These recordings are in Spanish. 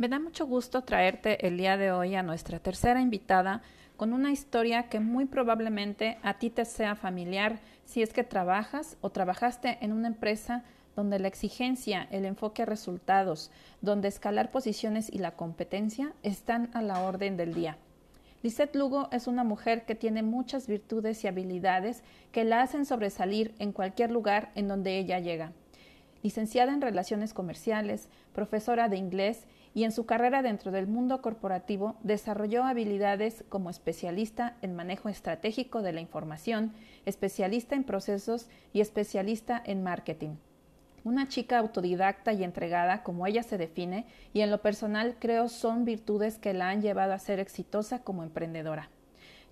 Me da mucho gusto traerte el día de hoy a nuestra tercera invitada con una historia que muy probablemente a ti te sea familiar si es que trabajas o trabajaste en una empresa donde la exigencia, el enfoque a resultados, donde escalar posiciones y la competencia están a la orden del día. Lisette Lugo es una mujer que tiene muchas virtudes y habilidades que la hacen sobresalir en cualquier lugar en donde ella llega. Licenciada en Relaciones Comerciales, profesora de inglés y en su carrera dentro del mundo corporativo desarrolló habilidades como especialista en manejo estratégico de la información, especialista en procesos y especialista en marketing. Una chica autodidacta y entregada, como ella se define, y en lo personal creo son virtudes que la han llevado a ser exitosa como emprendedora.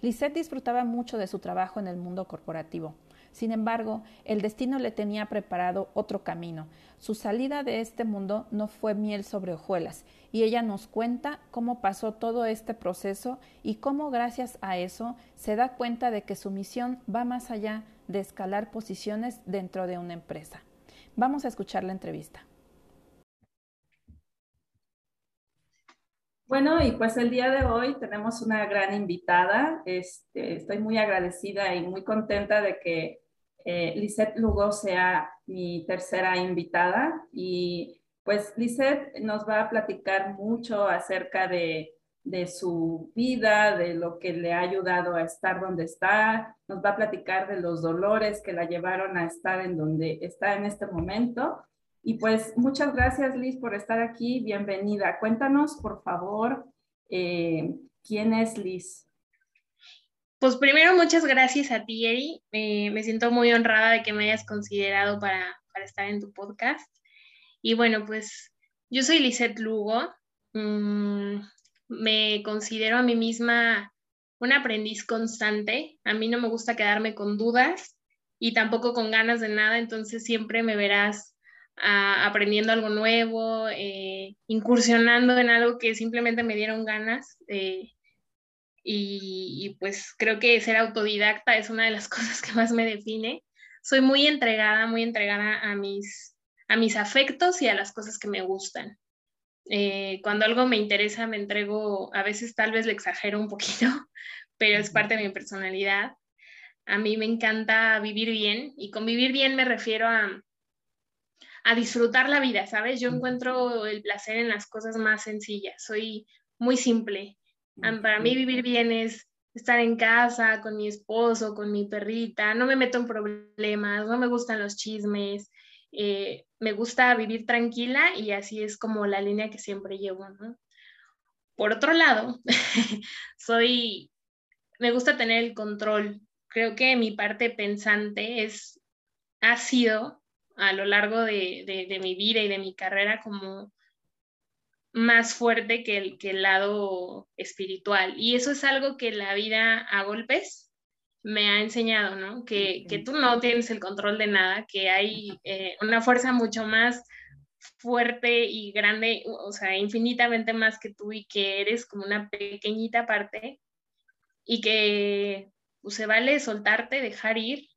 Lisette disfrutaba mucho de su trabajo en el mundo corporativo. Sin embargo, el destino le tenía preparado otro camino. Su salida de este mundo no fue miel sobre hojuelas, y ella nos cuenta cómo pasó todo este proceso y cómo gracias a eso se da cuenta de que su misión va más allá de escalar posiciones dentro de una empresa. Vamos a escuchar la entrevista. Bueno, y pues el día de hoy tenemos una gran invitada. Este, estoy muy agradecida y muy contenta de que eh, Lisette Lugo sea mi tercera invitada. Y pues Lisette nos va a platicar mucho acerca de, su vida, de lo que le ha ayudado a estar donde está. Nos va a platicar de los dolores que la llevaron a estar en donde está en este momento. Y pues muchas gracias Liz por estar aquí. Bienvenida. Cuéntanos, por favor, eh, quién es Liz. Pues primero, muchas gracias a ti, Eri. me siento muy honrada de que me hayas considerado para, estar en tu podcast. Y bueno, pues yo soy Lisette Lugo. Mm, me considero a mí misma un aprendiz constante. A mí no me gusta quedarme con dudas y tampoco con ganas de nada, entonces siempre me verás aprendiendo algo nuevo, eh, incursionando en algo que simplemente me dieron ganas. Eh, y, pues creo que ser autodidacta es una de las cosas que más me define. Soy muy entregada, muy entregada a mis, a mis afectos y a las cosas que me gustan. Eh, cuando algo me interesa, me entrego, a veces tal vez le exagero un poquito, pero es parte de mi personalidad. A mí me encanta vivir bien y con vivir bien me refiero a, a disfrutar la vida, ¿sabes? Yo encuentro el placer en las cosas más sencillas, soy muy simple. Para mí vivir bien es estar en casa con mi esposo, con mi perrita, no me meto en problemas, no me gustan los chismes, eh, me gusta vivir tranquila y así es como la línea que siempre llevo, ¿no? Por otro lado, soy, me gusta tener el control. Creo que mi parte pensante es, ha sido a lo largo de, mi vida y de mi carrera como más fuerte que el, que el lado espiritual. Y eso es algo que la vida a golpes me ha enseñado, ¿no? Que, tú no tienes el control de nada, que hay eh, una fuerza mucho más fuerte y grande, o sea, infinitamente más que tú y que eres como una pequeñita parte y que pues, se vale soltarte, dejar ir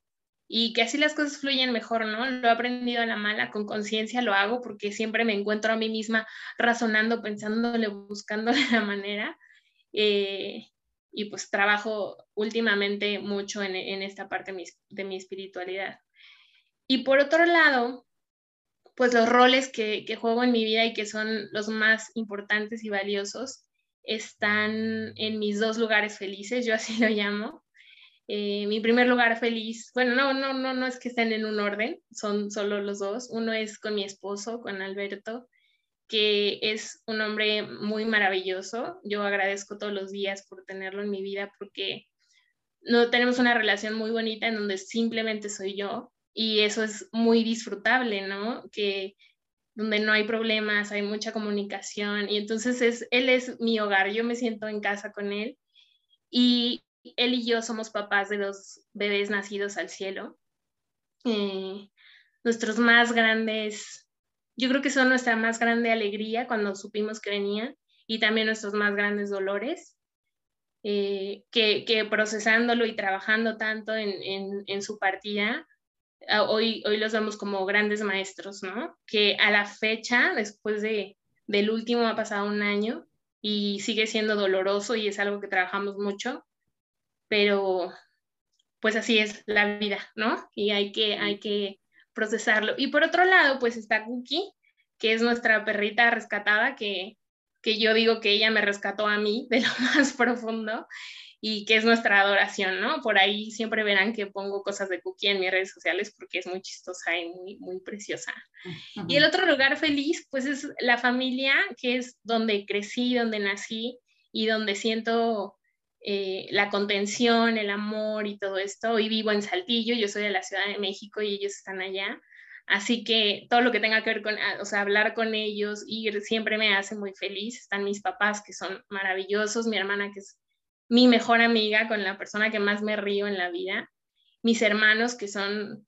y que así las cosas fluyen mejor, ¿no? Lo he aprendido a la mala, con conciencia lo hago porque siempre me encuentro a mí misma razonando, pensándole, buscándole la manera. Eh, y pues trabajo últimamente mucho en, esta parte de mi, espiritualidad. Y por otro lado, pues los roles que, que, juego en mi vida y que son los más importantes y valiosos están en mis dos lugares felices, yo así lo llamo, eh, mi primer lugar feliz, bueno, no, no, no, no es que estén en un orden, son solo los dos. Uno es con mi esposo, con Alberto, que es un hombre muy maravilloso. Yo agradezco todos los días por tenerlo en mi vida porque no tenemos una relación muy bonita en donde simplemente soy yo y eso es muy disfrutable, ¿no? Que donde no hay problemas, hay mucha comunicación y entonces es, él es mi hogar, yo me siento en casa con él y él y yo somos papás de los bebés nacidos al cielo. Eh, nuestros más grandes, yo creo que son nuestra más grande alegría cuando supimos que venían y también nuestros más grandes dolores, eh, que, procesándolo y trabajando tanto en, su partida, hoy, hoy los vemos como grandes maestros, ¿no? Que a la fecha, después de del último ha pasado un año y sigue siendo doloroso y es algo que trabajamos mucho, pero pues así es la vida, ¿no? Y hay que, hay que procesarlo. Y por otro lado, pues está Cookie, que es nuestra perrita rescatada, que, que yo digo que ella me rescató a mí de lo más profundo y que es nuestra adoración, ¿no? Por ahí siempre verán que pongo cosas de Cookie en mis redes sociales porque es muy chistosa y muy, muy preciosa. Y el otro lugar feliz, pues es la familia, que es donde crecí, donde nací y donde siento eh, la contención, el amor y todo esto. Hoy vivo en Saltillo, yo soy de la Ciudad de México y ellos están allá. Así que todo lo que tenga que ver con, o sea, hablar con ellos, ir, siempre me hace muy feliz. Están mis papás, que son maravillosos, mi hermana, que es mi mejor amiga, con la persona que más me río en la vida, mis hermanos que son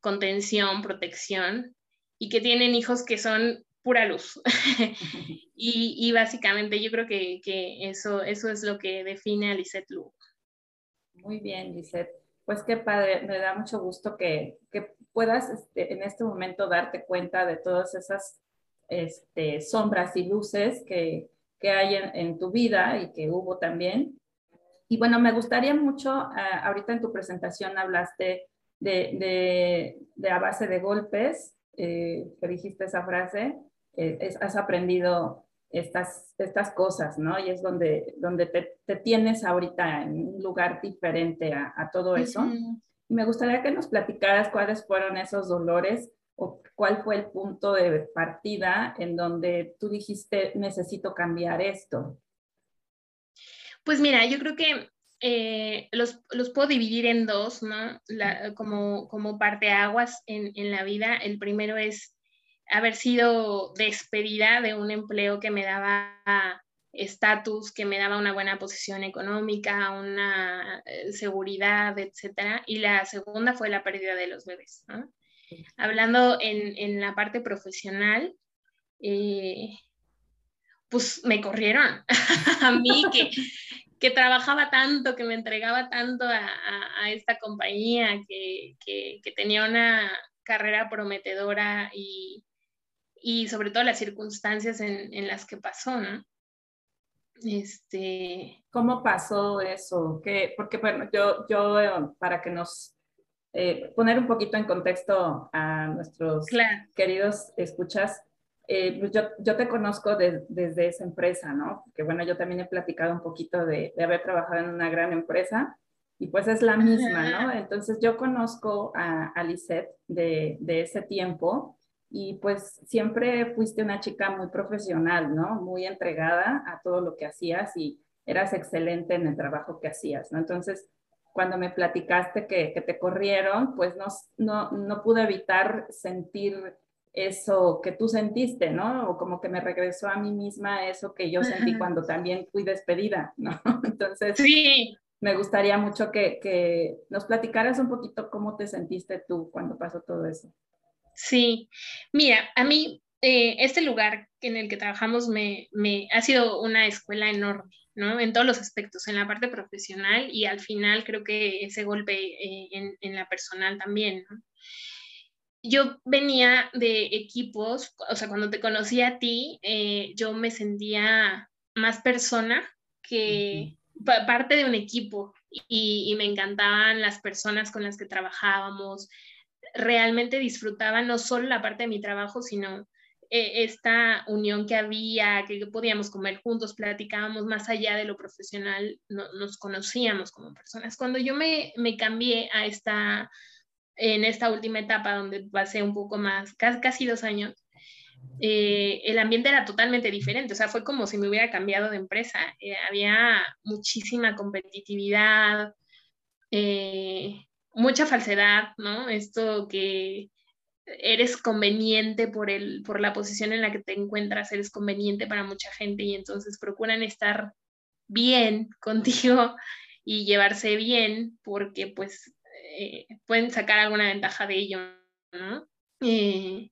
contención, protección y que tienen hijos que son pura luz. y, básicamente yo creo que, eso, eso es lo que define a Lisette Lugo. Muy bien, Lisette. Pues qué padre, me da mucho gusto que, puedas este, en este momento darte cuenta de todas esas este, sombras y luces que, hay en, tu vida y que hubo también. Y bueno, me gustaría mucho, ah, ahorita en tu presentación hablaste de, a base de golpes, eh, que dijiste esa frase, eh, has aprendido estas, estas cosas, ¿no? Y es donde, donde te, tienes ahorita en un lugar diferente a, todo eso. Y me gustaría que nos platicaras cuáles fueron esos dolores o cuál fue el punto de partida en donde tú dijiste, necesito cambiar esto. Pues mira, yo creo que eh, los, puedo dividir en dos, ¿no? como, como parteaguas en, en la vida. El primero es haber sido despedida de un empleo que me daba estatus, que me daba una buena posición económica, una eh, seguridad, etcétera. Y la segunda fue la pérdida de los bebés. Hablando en, en, la parte profesional, eh, pues me corrieron a mí que, que, trabajaba tanto, que me entregaba tanto a, a, esta compañía, que, que, tenía una carrera prometedora y, y sobre todo las circunstancias en, en, las que pasó, ¿no? Este... ¿Cómo pasó eso? ¿Qué? Porque, bueno, yo, yo eh, para que nos eh, poner un poquito en contexto a nuestros queridos escuchas, eh, pues yo, yo, te conozco desde esa empresa, ¿no? Que bueno, yo también he platicado un poquito de, de haber trabajado en una gran empresa y pues es la misma, ¿no? Entonces yo conozco a, a Lisette de, de, ese tiempo y pues siempre fuiste una chica muy profesional, ¿no? Muy entregada a todo lo que hacías y eras excelente en el trabajo que hacías, ¿no? Entonces, cuando me platicaste que, que te corrieron, pues no, no, no pude evitar sentir eso que tú sentiste, ¿no? O como que me regresó a mí misma eso que yo sentí cuando también fui despedida, ¿no? Entonces, sí. me gustaría mucho que, que, nos platicaras un poquito cómo te sentiste tú cuando pasó todo eso. Sí, mira, a mí eh, este lugar en el que trabajamos me, me, ha sido una escuela enorme, ¿no? En todos los aspectos, en la parte profesional y al final creo que ese golpe eh, en, en la personal también, ¿no? yo venía de equipos, o sea, cuando te conocí a ti, eh, yo me sentía más persona que parte de un equipo y, me encantaban las personas con las que trabajábamos. Realmente disfrutaba no solo la parte de mi trabajo, sino eh, esta unión que había, que podíamos comer juntos, platicábamos más allá de lo profesional, nos conocíamos como personas. Cuando yo me, me cambié a esta en esta última etapa donde pasé un poco más, casi, dos años, eh, el ambiente era totalmente diferente, o sea, fue como si me hubiera cambiado de empresa. Eh, había muchísima competitividad, mucha falsedad, ¿no? Esto que eres conveniente por, el, por la posición en la que te encuentras, eres conveniente para mucha gente y entonces procuran estar bien contigo y llevarse bien porque pues eh, pueden sacar alguna ventaja de ello, ¿no? Eh,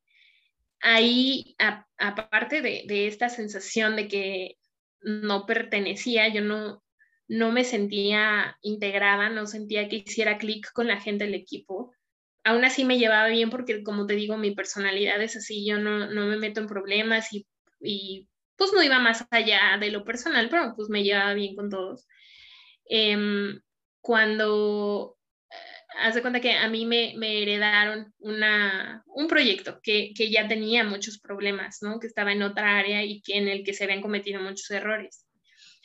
ahí, aparte de, esta sensación de que no pertenecía, yo no, no me sentía integrada, no sentía que hiciera clic con la gente del equipo. Aún así me llevaba bien porque, como te digo, mi personalidad es así, yo no, no me meto en problemas y y pues no iba más allá de lo personal, pero pues me llevaba bien con todos. Em, cuando haz de cuenta que a mí me, me heredaron una, un proyecto que, que, ya tenía muchos problemas, ¿no? Que estaba en otra área y que, en el que se habían cometido muchos errores.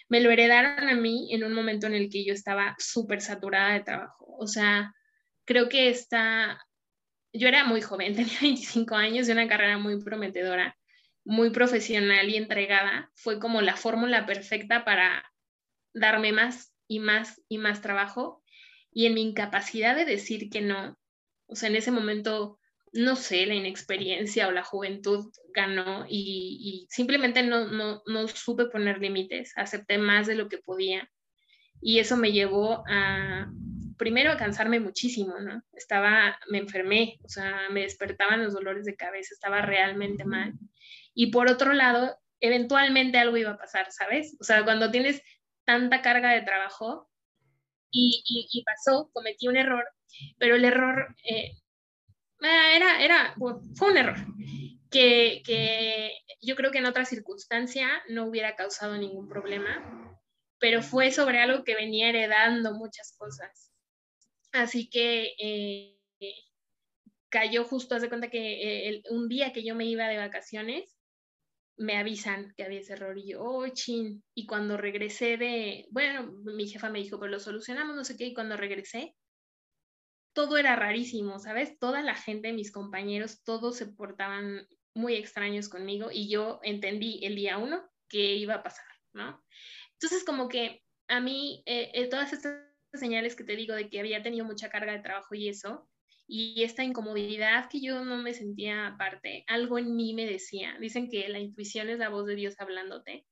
Me lo heredaron a mí en un momento en el que yo estaba súper saturada de trabajo. O sea, creo que está, yo era muy joven, tenía 25 años y una carrera muy prometedora, muy profesional y entregada. Fue como la fórmula perfecta para darme más y más y más trabajo y en mi incapacidad de decir que no, o sea, en ese momento, no sé, la inexperiencia o la juventud ganó y, simplemente no, no, no supe poner límites, acepté más de lo que podía y eso me llevó a, primero, a cansarme muchísimo, ¿no? Estaba, me enfermé, o sea, me despertaban los dolores de cabeza, estaba realmente mal. Y por otro lado, eventualmente algo iba a pasar, ¿sabes? O sea, cuando tienes tanta carga de trabajo, y, pasó, cometí un error, pero el error eh, era, era, fue un error que, que yo creo que en otra circunstancia no hubiera causado ningún problema, pero fue sobre algo que venía heredando muchas cosas. Así que eh, cayó justo, hace cuenta que eh, un día que yo me iba de vacaciones, me avisan que había ese error y yo, oh, chin. Y cuando regresé de, bueno, mi jefa me dijo, pero lo solucionamos, no sé qué, y cuando regresé, todo era rarísimo, ¿sabes? Toda la gente, mis compañeros, todos se portaban muy extraños conmigo y yo entendí el día uno que iba a pasar, ¿no? Entonces, como que a mí, eh, eh, todas estas señales que te digo de que había tenido mucha carga de trabajo y eso, y esta incomodidad que yo no me sentía aparte, algo en mí me decía, dicen que la intuición es la voz de Dios hablándote,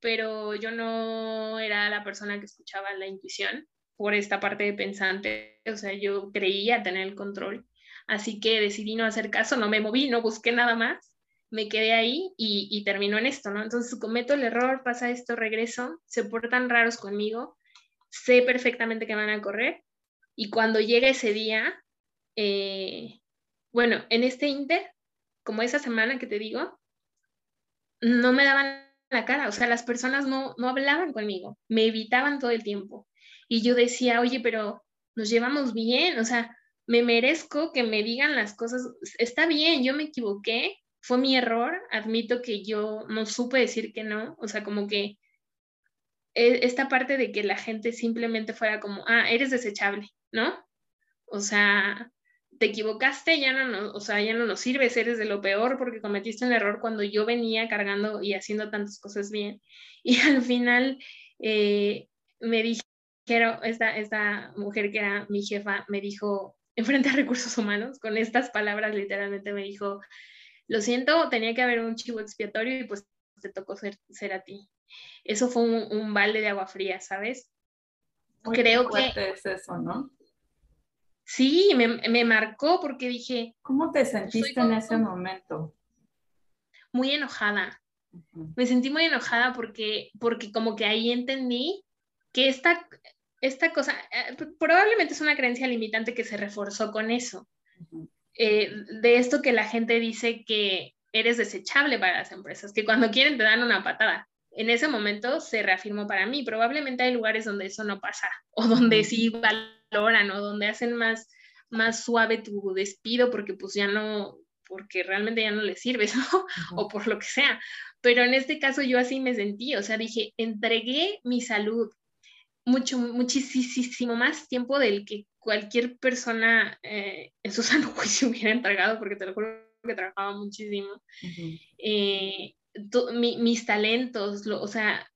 pero yo no era la persona que escuchaba la intuición por esta parte de pensante, o sea, yo creía tener el control, así que decidí no hacer caso, no me moví, no busqué nada más, me quedé ahí y, y terminó en esto, ¿no? Entonces cometo el error, pasa esto, regreso, se portan raros conmigo, sé perfectamente que van a correr y cuando llega ese día, eh, bueno, en este Inter, como esa semana que te digo, no me daban la cara, o sea, las personas no, no hablaban conmigo, me evitaban todo el tiempo. Y yo decía, oye, pero nos llevamos bien, o sea, me merezco que me digan las cosas, está bien, yo me equivoqué, fue mi error, admito que yo no supe decir que no, o sea, como que e, esta parte de que la gente simplemente fuera como, ah, eres desechable, ¿no? O sea, te equivocaste, ya no, o sea, ya no nos sirves, eres de lo peor porque cometiste un error cuando yo venía cargando y haciendo tantas cosas bien. Y al final eh, me dijeron, esta, esta mujer que era mi jefa, me dijo, enfrente a recursos humanos, con estas palabras literalmente me dijo, lo siento, tenía que haber un chivo expiatorio y pues te tocó ser, ser a ti. Eso fue un, balde de agua fría, ¿sabes? Creo que... es eso, ¿no? Sí, me, marcó porque dije... ¿Cómo te sentiste en ese momento? Muy enojada. Me sentí muy enojada porque, porque como que ahí entendí que esta, esta cosa, eh, probablemente es una creencia limitante que se reforzó con eso. Eh, de esto que la gente dice que eres desechable para las empresas, que cuando quieren te dan una patada. En ese momento se reafirmó para mí. Probablemente hay lugares donde eso no pasa o donde sí valoran o donde hacen más, más suave tu despido porque pues ya no, porque realmente ya no le sirves, ¿no? O por lo que sea. Pero en este caso yo así me sentí, o sea, dije, entregué mi salud mucho, muchísimo más tiempo del que cualquier persona eh, en su sano juicio hubiera entregado, porque te lo juro que trabajaba muchísimo. Eh, mis talentos, o sea,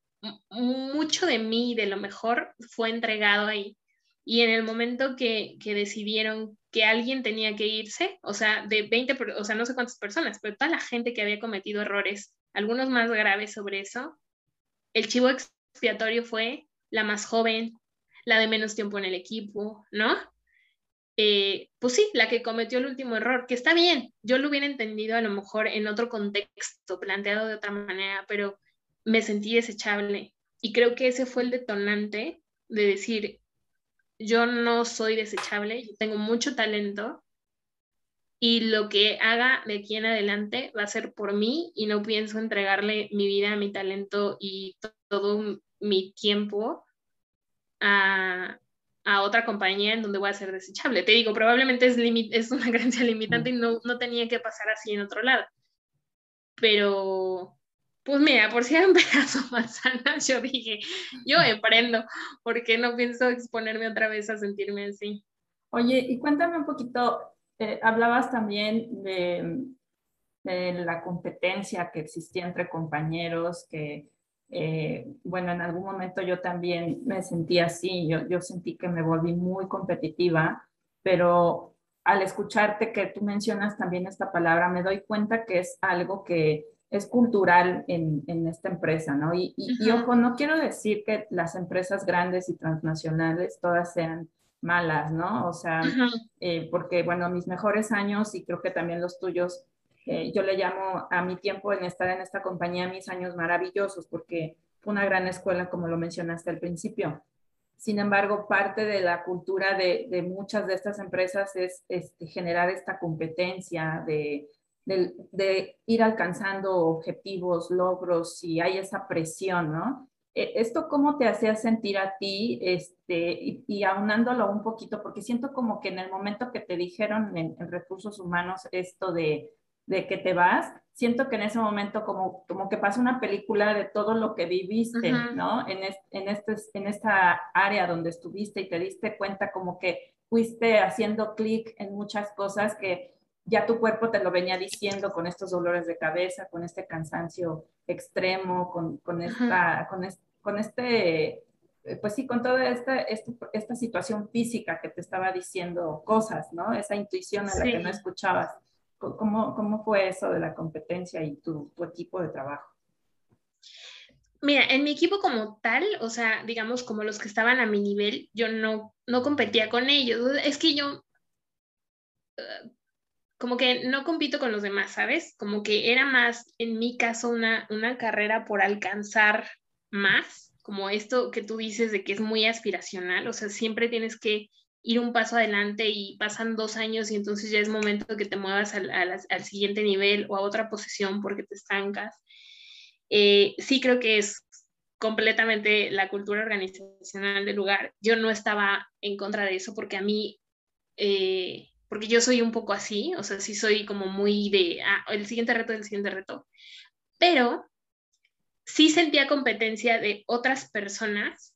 mucho de mí, de lo mejor, fue entregado ahí. Y en el momento que, que, decidieron que alguien tenía que irse, o sea, de 20, o sea, no sé cuántas personas, pero toda la gente que había cometido errores, algunos más graves sobre eso, el chivo expiatorio fue la más joven, la de menos tiempo en el equipo, ¿no? Eh, pues sí, la que cometió el último error, que está bien, yo lo hubiera entendido a lo mejor en otro contexto, planteado de otra manera, pero me sentí desechable. Y creo que ese fue el detonante de decir, yo no soy desechable, tengo mucho talento y lo que haga de aquí en adelante va a ser por mí y no pienso entregarle mi vida, mi talento y todo mi tiempo a, a otra compañía en donde voy a ser desechable. Te digo, probablemente es, es una creencia limitante y no, no tenía que pasar así en otro lado. Pero, pues mira, por si eran pedazos manzanas, yo dije, yo emprendo, porque no pienso exponerme otra vez a sentirme así. Oye, y cuéntame un poquito, eh, hablabas también de, de, la competencia que existía entre compañeros, que eh, bueno, en algún momento yo también me sentí así, yo, yo sentí que me volví muy competitiva, pero al escucharte que tú mencionas también esta palabra, me doy cuenta que es algo que es cultural en, en esta empresa, ¿no? Y, y, ojo, no quiero decir que las empresas grandes y transnacionales todas sean malas, ¿no? O sea, eh, porque, bueno, mis mejores años y creo que también los tuyos eh, yo le llamo a mi tiempo en estar en esta compañía mis años maravillosos porque fue una gran escuela, como lo mencionaste al principio. Sin embargo, parte de la cultura de, de muchas de estas empresas es este, generar esta competencia de, de, de, ir alcanzando objetivos, logros, y hay esa presión, ¿no? E, ¿Esto cómo te hacía sentir a ti? Este, y, y, aunándolo un poquito, porque siento como que en el momento que te dijeron en, en recursos humanos esto de de que te vas, siento que en ese momento como, como que pasa una película de todo lo que viviste, ¿no? En, en, este, en esta área donde estuviste y te diste cuenta como que fuiste haciendo clic en muchas cosas que ya tu cuerpo te lo venía diciendo con estos dolores de cabeza, con este cansancio extremo, con, con esta, con, con este, pues sí, con toda esta, esta, esta, situación física que te estaba diciendo cosas, ¿no? Esa intuición a la que no escuchabas. ¿Cómo, ¿Cómo, fue eso de la competencia y tu, tu, equipo de trabajo? Mira, en mi equipo como tal, o sea, digamos como los que estaban a mi nivel, yo no, no competía con ellos. Es que yo, uh, como que no compito con los demás, ¿sabes? Como que era más, en mi caso, una, una carrera por alcanzar más, como esto que tú dices de que es muy aspiracional, o sea, siempre tienes que ir un paso adelante y pasan dos años y entonces ya es momento de que te muevas al, siguiente nivel o a otra posición porque te estancas. Eh, sí creo que es completamente la cultura organizacional del lugar. Yo no estaba en contra de eso porque a mí, eh, porque yo soy un poco así, o sea, sí soy como muy de, ah, el siguiente reto, el siguiente reto, pero sí sentía competencia de otras personas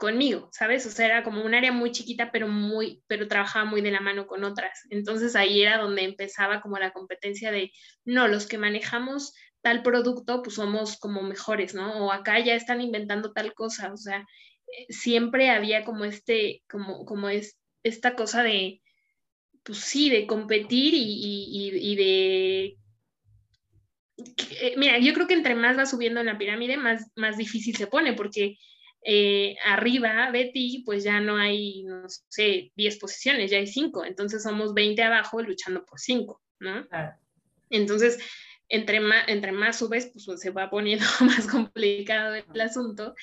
conmigo, ¿sabes? O sea, era como un área muy chiquita, pero muy, pero trabajaba muy de la mano con otras. Entonces ahí era donde empezaba como la competencia de, no, los que manejamos tal producto, pues somos como mejores, ¿no? O acá ya están inventando tal cosa, o sea, eh, siempre había como este, como, como es, esta cosa de, pues sí, de competir y, y, de eh, mira, yo creo que entre más va subiendo en la pirámide, más, más difícil se pone, porque eh, arriba de ti, pues ya no hay, no sé, 10 posiciones, ya hay 5, entonces somos 20 abajo luchando por 5, ¿no? Entonces, entre más, entre más subes, pues se va poniendo más complicado el asunto.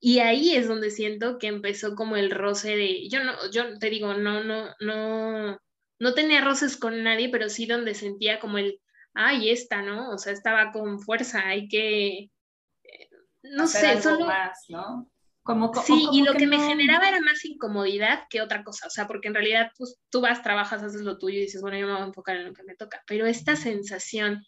Y ahí es donde siento que empezó como el roce de, yo no, yo te digo, no, no, no, no tenía roces con nadie, pero sí donde sentía como el, ay, esta, ¿no? O sea, estaba con fuerza, hay que, eh, no sé, solo... Más, ¿no? Sí, y lo que, me generaba era más incomodidad que otra cosa, o sea, porque en realidad pues, tú vas, trabajas, haces lo tuyo y dices, bueno, yo me voy a enfocar en lo que me toca, pero esta sensación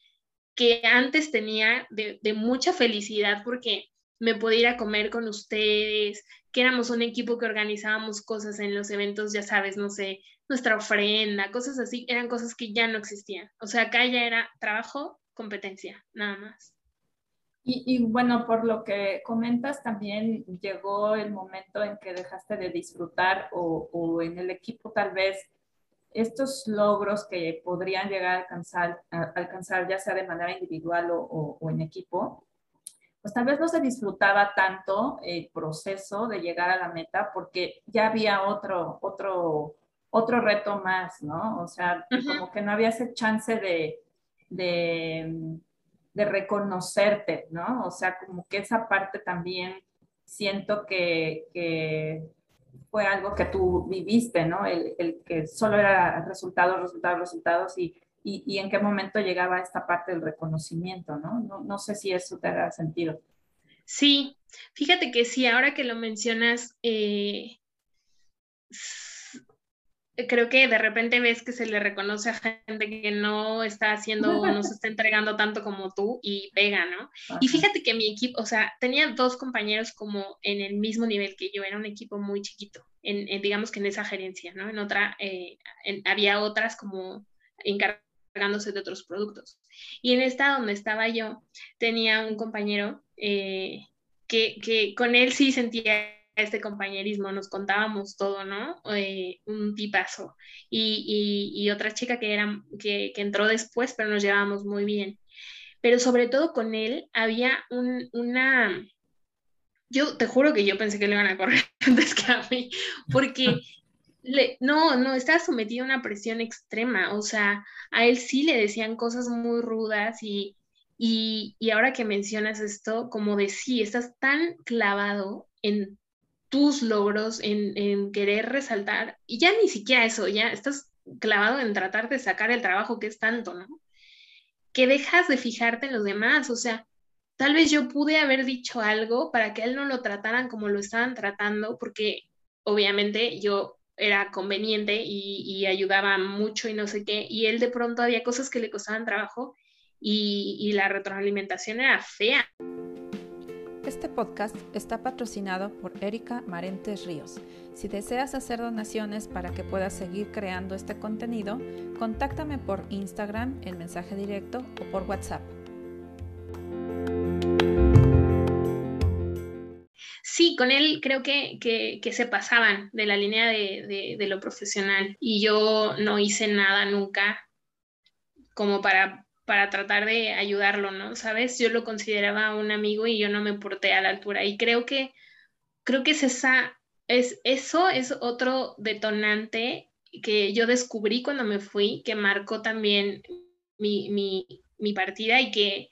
que antes tenía de, de mucha felicidad porque me podía ir a comer con ustedes, que éramos un equipo que organizábamos cosas en los eventos, ya sabes, no sé, nuestra ofrenda, cosas así, eran cosas que ya no existían. O sea, acá ya era trabajo, competencia, nada más. Y, bueno, por lo que comentas, también llegó el momento en que dejaste de disfrutar o, en el equipo tal vez estos logros que podrían llegar a alcanzar, alcanzar ya sea de manera individual o, o, en equipo, pues tal vez no se disfrutaba tanto el proceso de llegar a la meta porque ya había otro, otro, otro reto más, ¿no? O sea, como que no había ese chance de, de de reconocerte, ¿no? O sea, como que esa parte también siento que, fue algo que tú viviste, ¿no? El, el que solo era resultados, resultados, resultados y, y, y, en qué momento llegaba esta parte del reconocimiento, ¿no? No, no sé si eso te haga sentido. Sí, fíjate que sí, ahora que lo mencionas, eh, creo que de repente ves que se le reconoce a gente que no está haciendo, no se está entregando tanto como tú y pega, ¿no? Y fíjate que mi equipo, o sea, tenía dos compañeros como en el mismo nivel que yo, era un equipo muy chiquito, en, digamos que en esa gerencia, ¿no? En otra, eh, había otras como encargándose de otros productos. Y en esta donde estaba yo, tenía un compañero eh, que, que con él sí sentía este compañerismo, nos contábamos todo, ¿no? Eh, un tipazo. Y, y, otra chica que, era, que, que, entró después, pero nos llevábamos muy bien. Pero sobre todo con él había un, una... Yo te juro que yo pensé que le iban a correr antes que a mí, porque le, no, no, estaba sometido a una presión extrema, o sea, a él sí le decían cosas muy rudas y, y, y, ahora que mencionas esto, como de sí, estás tan clavado en tus logros, en, querer resaltar, y ya ni siquiera eso, ya estás clavado en tratar de sacar el trabajo que es tanto, ¿no? Que dejas de fijarte en los demás, o sea, tal vez yo pude haber dicho algo para que él no lo trataran como lo estaban tratando, porque obviamente yo era conveniente y, y ayudaba mucho y no sé qué, y él de pronto había cosas que le costaban trabajo y, la retroalimentación era fea. Este podcast está patrocinado por Erika Marentes Ríos. Si deseas hacer donaciones para que puedas seguir creando este contenido, contáctame por Instagram en mensaje directo o por WhatsApp. Sí, con él creo que, que, se pasaban de la línea de, de lo profesional y yo no hice nada nunca como para para tratar de ayudarlo, ¿no? ¿Sabes? Yo lo consideraba un amigo y yo no me porté a la altura. Y creo que, creo que es esa, es, eso es otro detonante que yo descubrí cuando me fui, que marcó también mi, mi, mi partida y que,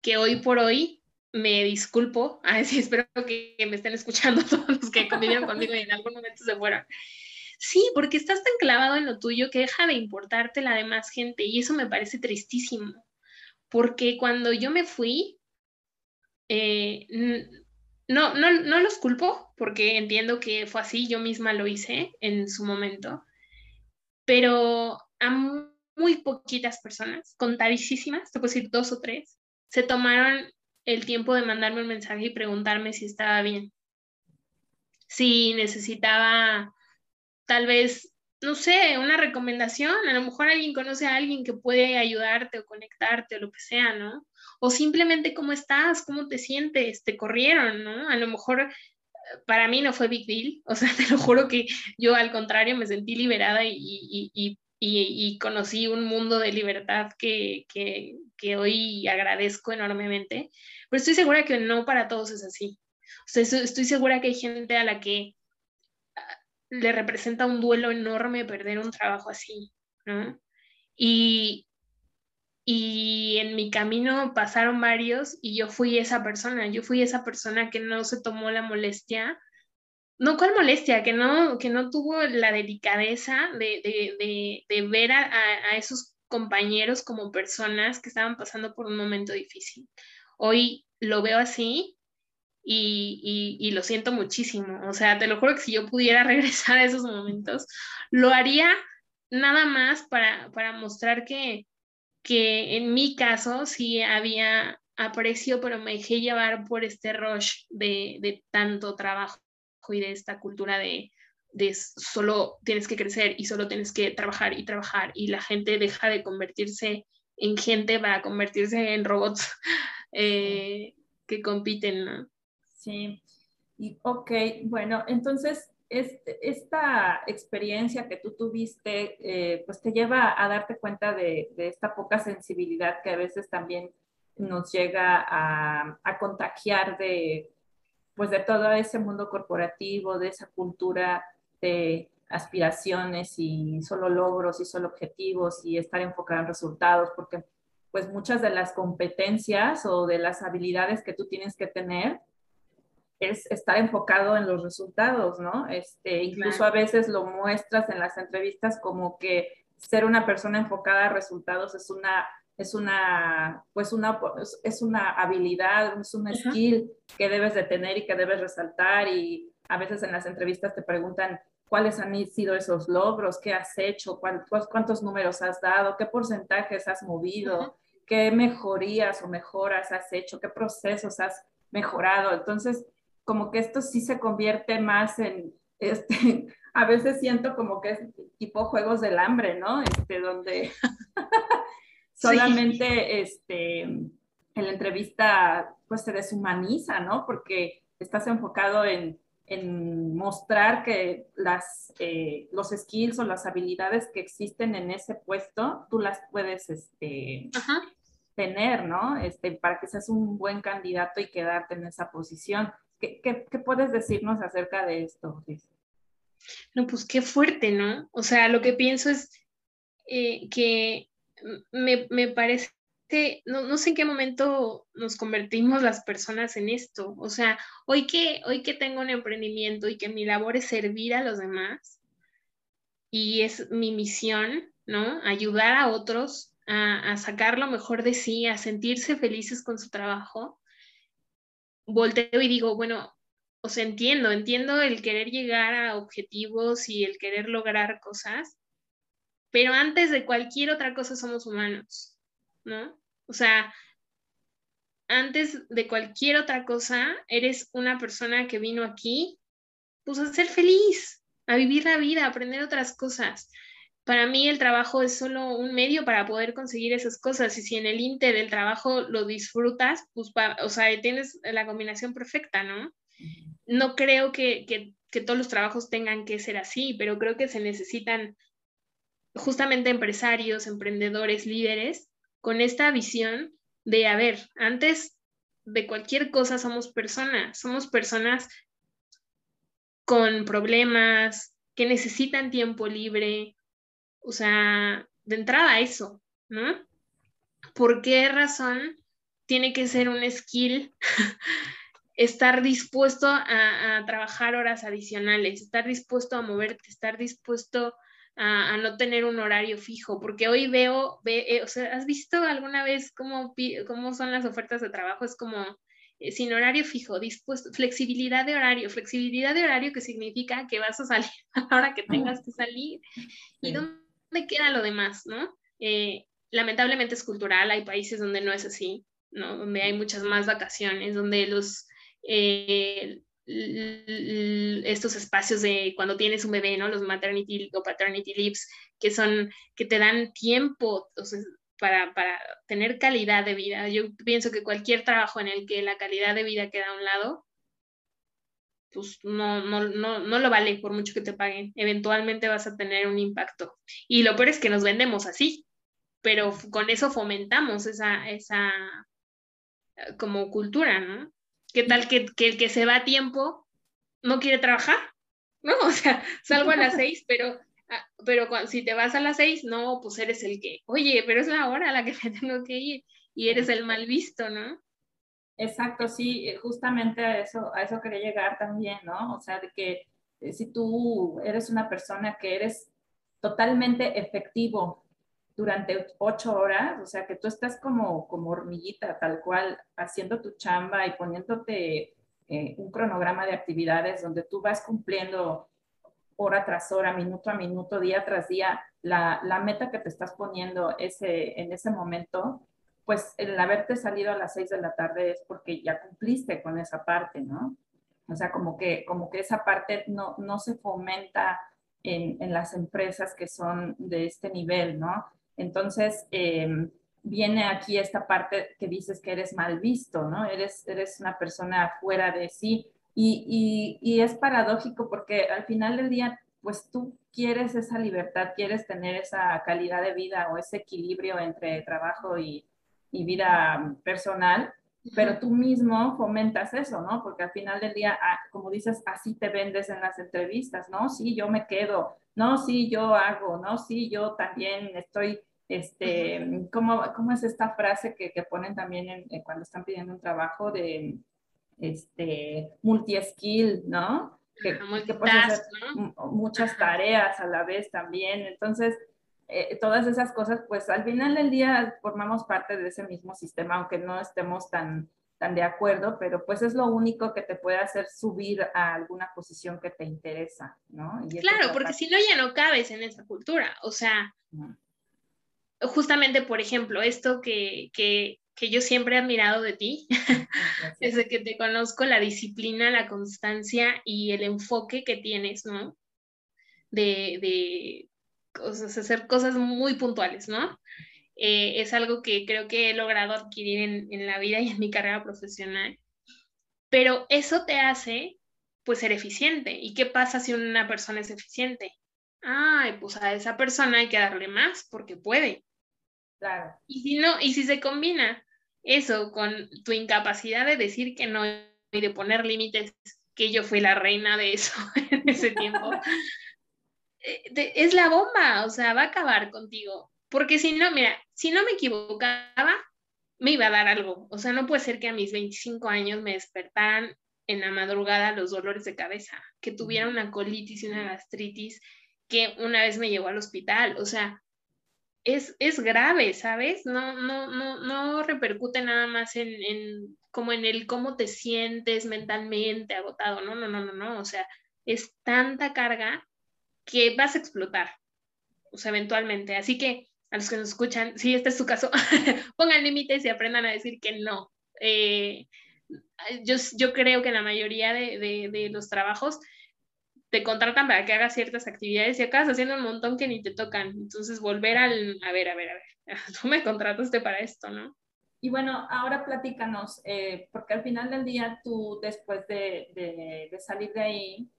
que hoy por hoy me disculpo, a si espero que, me estén escuchando todos los que convivieron conmigo y en algún momento se fueron. Sí, porque estás tan clavado en lo tuyo que deja de importarte la demás gente y eso me parece tristísimo, porque cuando yo me fui, eh, no, no, no los culpo, porque entiendo que fue así, yo misma lo hice en su momento, pero a muy poquitas personas, contadísimas, te puedo decir dos o tres, se tomaron el tiempo de mandarme un mensaje y preguntarme si estaba bien, si necesitaba tal vez, no sé, una recomendación, a lo mejor alguien conoce a alguien que puede ayudarte o conectarte o lo que sea, ¿no? O simplemente cómo estás, cómo te sientes, te corrieron, ¿no? A lo mejor eh, para mí no fue big deal, o sea, te lo juro que yo al contrario me sentí liberada y, y, y, y conocí un mundo de libertad que, que, que, hoy agradezco enormemente, pero estoy segura que no para todos es así. O sea, estoy segura que hay gente a la que le representa un duelo enorme perder un trabajo así, ¿no? Y, y en mi camino pasaron varios y yo fui esa persona, yo fui esa persona que no se tomó la molestia, no cuál molestia, que no, que no tuvo la delicadeza de, de, de, ver a, a, esos compañeros como personas que estaban pasando por un momento difícil. Hoy lo veo así y, y, lo siento muchísimo. O sea, te lo juro que si yo pudiera regresar a esos momentos, lo haría nada más para, para mostrar que, que en mi caso sí había aprecio, pero me dejé llevar por este rush de, de tanto trabajo y de esta cultura de, de solo tienes que crecer y solo tienes que trabajar y trabajar y la gente deja de convertirse en gente para convertirse en robots eh, que compiten, ¿no? Sí, y ok, bueno, entonces este, esta experiencia que tú tuviste, eh, pues te lleva a darte cuenta de, esta poca sensibilidad que a veces también nos llega a, a, contagiar de, pues de todo ese mundo corporativo, de esa cultura de aspiraciones y solo logros y solo objetivos y estar enfocado en resultados, porque pues muchas de las competencias o de las habilidades que tú tienes que tener, es estar enfocado en los resultados, ¿no? Este, incluso a veces lo muestras en las entrevistas como que ser una persona enfocada a resultados es una es una, pues una, es una habilidad, es un skill que debes de tener y que debes resaltar y a veces en las entrevistas te preguntan cuáles han sido esos logros, qué has hecho, cuántos, cuántos números has dado, qué porcentajes has movido, qué mejorías o mejoras has hecho, qué procesos has mejorado. Entonces, como que esto sí se convierte más en, este, a veces siento como que es tipo juegos del hambre, ¿no? Este, donde solamente este, en la entrevista pues se deshumaniza, ¿no? Porque estás enfocado en, en mostrar que las, eh, los skills o las habilidades que existen en ese puesto, tú las puedes este, tener, ¿no? Este, para que seas un buen candidato y quedarte en esa posición. ¿Qué, qué, puedes decirnos acerca de esto, No, pues qué fuerte, ¿no? O sea, lo que pienso es eh, que me, me parece no, no, sé en qué momento nos convertimos las personas en esto. O sea, hoy que, hoy que tengo un emprendimiento y que mi labor es servir a los demás y es mi misión, ¿no? Ayudar a otros a, a sacar lo mejor de sí, a sentirse felices con su trabajo, volteo y digo, bueno, o sea, entiendo, entiendo el querer llegar a objetivos y el querer lograr cosas, pero antes de cualquier otra cosa somos humanos, ¿no? O sea, antes de cualquier otra cosa, eres una persona que vino aquí, pues a ser feliz, a vivir la vida, a aprender otras cosas. Para mí el trabajo es solo un medio para poder conseguir esas cosas y si en el inter del trabajo lo disfrutas, pues, o sea, tienes la combinación perfecta, ¿no? No creo que, que todos los trabajos tengan que ser así, pero creo que se necesitan justamente empresarios, emprendedores, líderes con esta visión de, a ver, antes de cualquier cosa somos personas, somos personas con problemas, que necesitan tiempo libre, o sea, de entrada eso, ¿no? ¿Por qué razón tiene que ser un skill estar dispuesto a, a, trabajar horas adicionales, estar dispuesto a moverte, estar dispuesto a, no tener un horario fijo, porque hoy veo, ve, eh, o sea, ¿has visto alguna vez cómo, cómo son las ofertas de trabajo? Es como eh, sin horario fijo, dispuesto, flexibilidad de horario, flexibilidad de horario que significa que vas a salir a la hora que tengas que salir. ¿Y dónde queda lo demás, no? Eh, lamentablemente es cultural, hay países donde no es así, ¿no? Donde hay muchas más vacaciones, donde los, estos espacios de cuando tienes un bebé, ¿no? Los maternity o paternity leaves, que son, que te dan tiempo para, para, tener calidad de vida. Yo pienso que cualquier trabajo en el que la calidad de vida queda a un lado, pues no, no, no, no lo vale por mucho que te paguen. Eventualmente vas a tener un impacto. Y lo peor es que nos vendemos así, pero con eso fomentamos esa, esa eh, como cultura, ¿no? ¿Qué tal que, el que se va a tiempo no quiere trabajar? ¿No? O sea, salgo a las seis, pero, ah, pero si te vas a las seis, no, pues eres el que, oye, pero es la hora a la que me tengo que ir y eres el mal visto, ¿no? Exacto, sí, justamente a eso, a eso quería llegar también, ¿no? O sea, de que eh, si tú eres una persona que eres totalmente efectivo durante ocho horas, o sea, que tú estás como, como hormiguita, tal cual, haciendo tu chamba y poniéndote eh, un cronograma de actividades donde tú vas cumpliendo hora tras hora, minuto a minuto, día tras día, la, la meta que te estás poniendo ese, en ese momento, pues el haberte salido a las seis de la tarde es porque ya cumpliste con esa parte, ¿no? O sea, como que, como que esa parte no, no se fomenta en, en las empresas que son de este nivel, ¿no? Entonces, em, viene aquí esta parte que dices que eres mal visto, ¿no? Eres, eres una persona fuera de sí. Y, y, es paradójico porque al final del día, pues tú quieres esa libertad, quieres tener esa calidad de vida o ese equilibrio entre trabajo y, y vida personal, pero tú mismo fomentas eso, ¿no? Porque al final del día, ah, como dices, así te vendes en las entrevistas, ¿no? Sí, yo me quedo, no, sí, yo hago, no, sí, yo también estoy, este, ¿cómo, cómo es esta frase que, que ponen también en, cuando están pidiendo un trabajo de, este, multi-skill, ¿no? Que, que puedes hacer muchas tareas a la vez también. Entonces, eh, todas esas cosas, pues al final del día formamos parte de ese mismo sistema, aunque no estemos tan, tan de acuerdo, pero pues es lo único que te puede hacer subir a alguna posición que te interesa, ¿no? claro, porque si no ya no cabes en esa cultura, o sea, justamente, por ejemplo, esto que, que, que yo siempre he admirado de ti, desde que te conozco, la disciplina, la constancia y el enfoque que tienes, ¿no? De, de hacer cosas muy puntuales, ¿no? Eh, es algo que creo que he logrado adquirir en, en, la vida y en mi carrera profesional. Pero eso te hace, pues, ser eficiente. ¿Y qué pasa si una persona es eficiente? Ay, pues a esa persona hay que darle más porque puede. Claro. Y si no, y si se combina eso con tu incapacidad de decir que no y de poner límites, que yo fui la reina de eso en ese tiempo, es la bomba, o sea, va a acabar contigo. Porque si no, mira, si no me equivocaba, me iba a dar algo. O sea, no puede ser que a mis 25 años me despertaran en la madrugada los dolores de cabeza, que tuviera una colitis y una gastritis, que una vez me llevó al hospital. O sea, es, es grave, ¿sabes? No, no, no, no repercute nada más en, en, como en el cómo te sientes mentalmente agotado. No, no, no, no, no. O sea, es tanta carga que vas a explotar. O sea, eventualmente. Así que a los que nos escuchan, si este es su caso, pongan límites y aprendan a decir que no. Eh, yo, yo, creo que la mayoría de, de, los trabajos te contratan para que hagas ciertas actividades y acabas haciendo un montón que ni te tocan. Entonces, volver al, a ver, a ver, a ver, tú me contrataste para esto, ¿no? Y bueno, ahora platícanos, eh, porque al final del día tú, después de, de, de salir de ahí,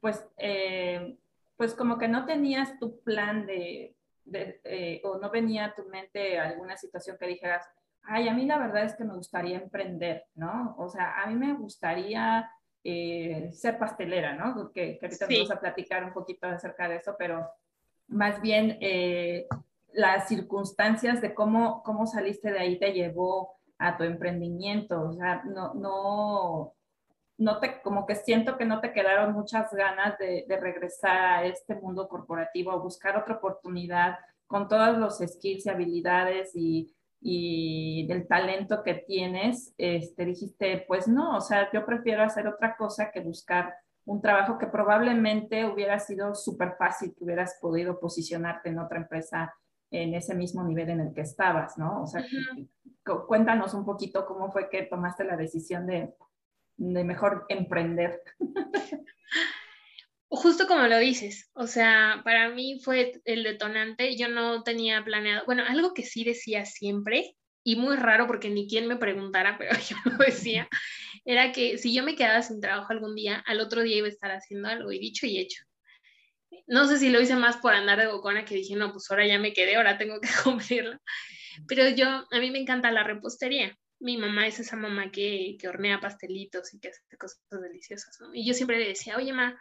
pues, eh, pues como que no tenías tu plan de, eh, o no venía a tu mente alguna situación que dijeras, ay, a mí la verdad es que me gustaría emprender, ¿no? O sea, a mí me gustaría eh, ser pastelera, ¿no? Que, que ahorita vamos a platicar un poquito acerca de eso, pero más bien eh, las circunstancias de cómo, cómo saliste de ahí te llevó a tu emprendimiento, o sea, no, no, no te, como que siento que no te quedaron muchas ganas de, de regresar a este mundo corporativo, a buscar otra oportunidad con todos los skills y habilidades y y del talento que tienes, este, dijiste, pues no, o sea, yo prefiero hacer otra cosa que buscar un trabajo que probablemente hubiera sido súper fácil, que hubieras podido posicionarte en otra empresa en ese mismo nivel en el que estabas, ¿no? O sea, cuéntanos un poquito cómo fue que tomaste la decisión de, de mejor emprender. justo como lo dices, o sea, para mí fue el detonante, yo no tenía planeado, bueno, algo que sí decía siempre, y muy raro porque ni quien me preguntara, pero yo lo decía, era que si yo me quedaba sin trabajo algún día, al otro día iba a estar haciendo algo, y dicho y hecho. No sé si lo hice más por andar de bocona, que dije, no, pues ahora ya me quedé, ahora tengo que cumplirlo. Pero yo, a mí me encanta la repostería. Mi mamá es esa mamá que, que hornea pastelitos y que hace cosas deliciosas. Y yo siempre le decía, oye, ma,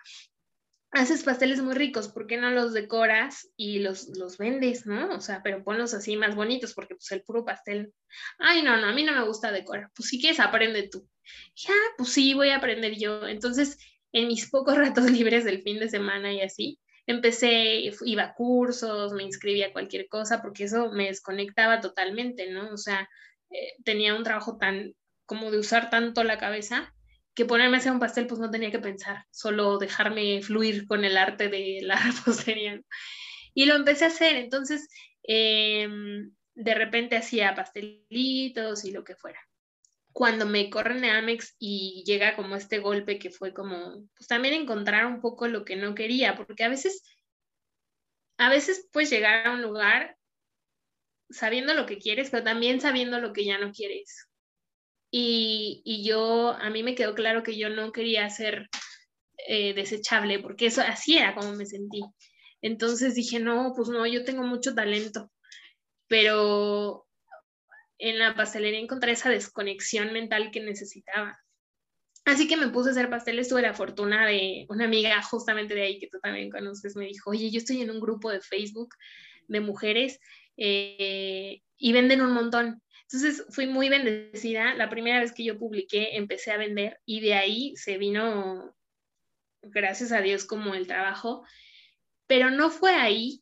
haces pasteles muy ricos, ¿por qué no los decoras y los, los vendes, no? O sea, pero ponlos así más bonitos, porque pues el puro pastel, ay, no, no, a mí no me gusta decorar, pues si quieres, aprende tú. Ya, pues sí, voy a aprender yo. Entonces, en mis pocos ratos libres del fin de semana y así, empecé, iba a cursos, me inscribía a cualquier cosa, porque eso me desconectaba totalmente, ¿no? O sea, eh, tenía un trabajo tan, como de usar tanto la cabeza, que ponerme a hacer un pastel, pues no tenía que pensar, solo dejarme fluir con el arte de la repostería. Y lo empecé a hacer, entonces em, de repente hacía pastelitos y lo que fuera. Cuando me corren a Amex y llega como este golpe que fue como, pues también encontrar un poco lo que no quería, porque a veces, a veces puedes llegar a un lugar sabiendo lo que quieres, pero también sabiendo lo que ya no quieres. Y, yo, a mí me quedó claro que yo no quería ser eh, desechable, porque eso así era como me sentí. Entonces dije, no, pues no, yo tengo mucho talento, pero en la pastelería encontré esa desconexión mental que necesitaba. Así que me puse a hacer pasteles, tuve la fortuna de una amiga justamente de ahí que tú también conoces, me dijo, oye, yo estoy en un grupo de Facebook de mujeres eh, y venden un montón Entonces fui muy bendecida. La primera vez que yo publiqué empecé a vender y de ahí se vino, gracias a Dios, como el trabajo. Pero no fue ahí.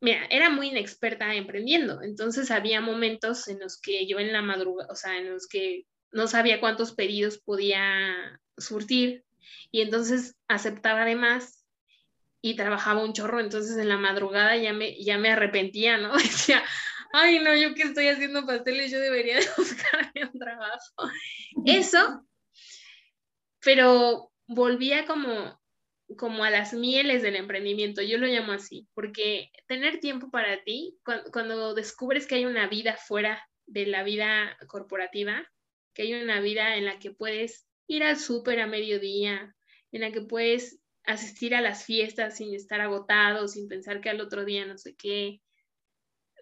Mira, era muy inexperta emprendiendo, entonces había momentos en los que yo en la madrugada, o sea, en los que no sabía cuántos pedidos podía surtir y entonces aceptaba de más y trabajaba un chorro, entonces en la madrugada ya me, ya me arrepentía, ¿no? Decía, ay, no, yo que estoy haciendo pasteles, yo debería de buscarme un trabajo. Eso, pero volvía como, como a las mieles del emprendimiento, yo lo llamo así, porque tener tiempo para ti, cuando, cuando descubres que hay una vida fuera de la vida corporativa, que hay una vida en la que puedes ir al súper a mediodía, en la que puedes asistir a las fiestas sin estar agotado, sin pensar que al otro día no sé qué.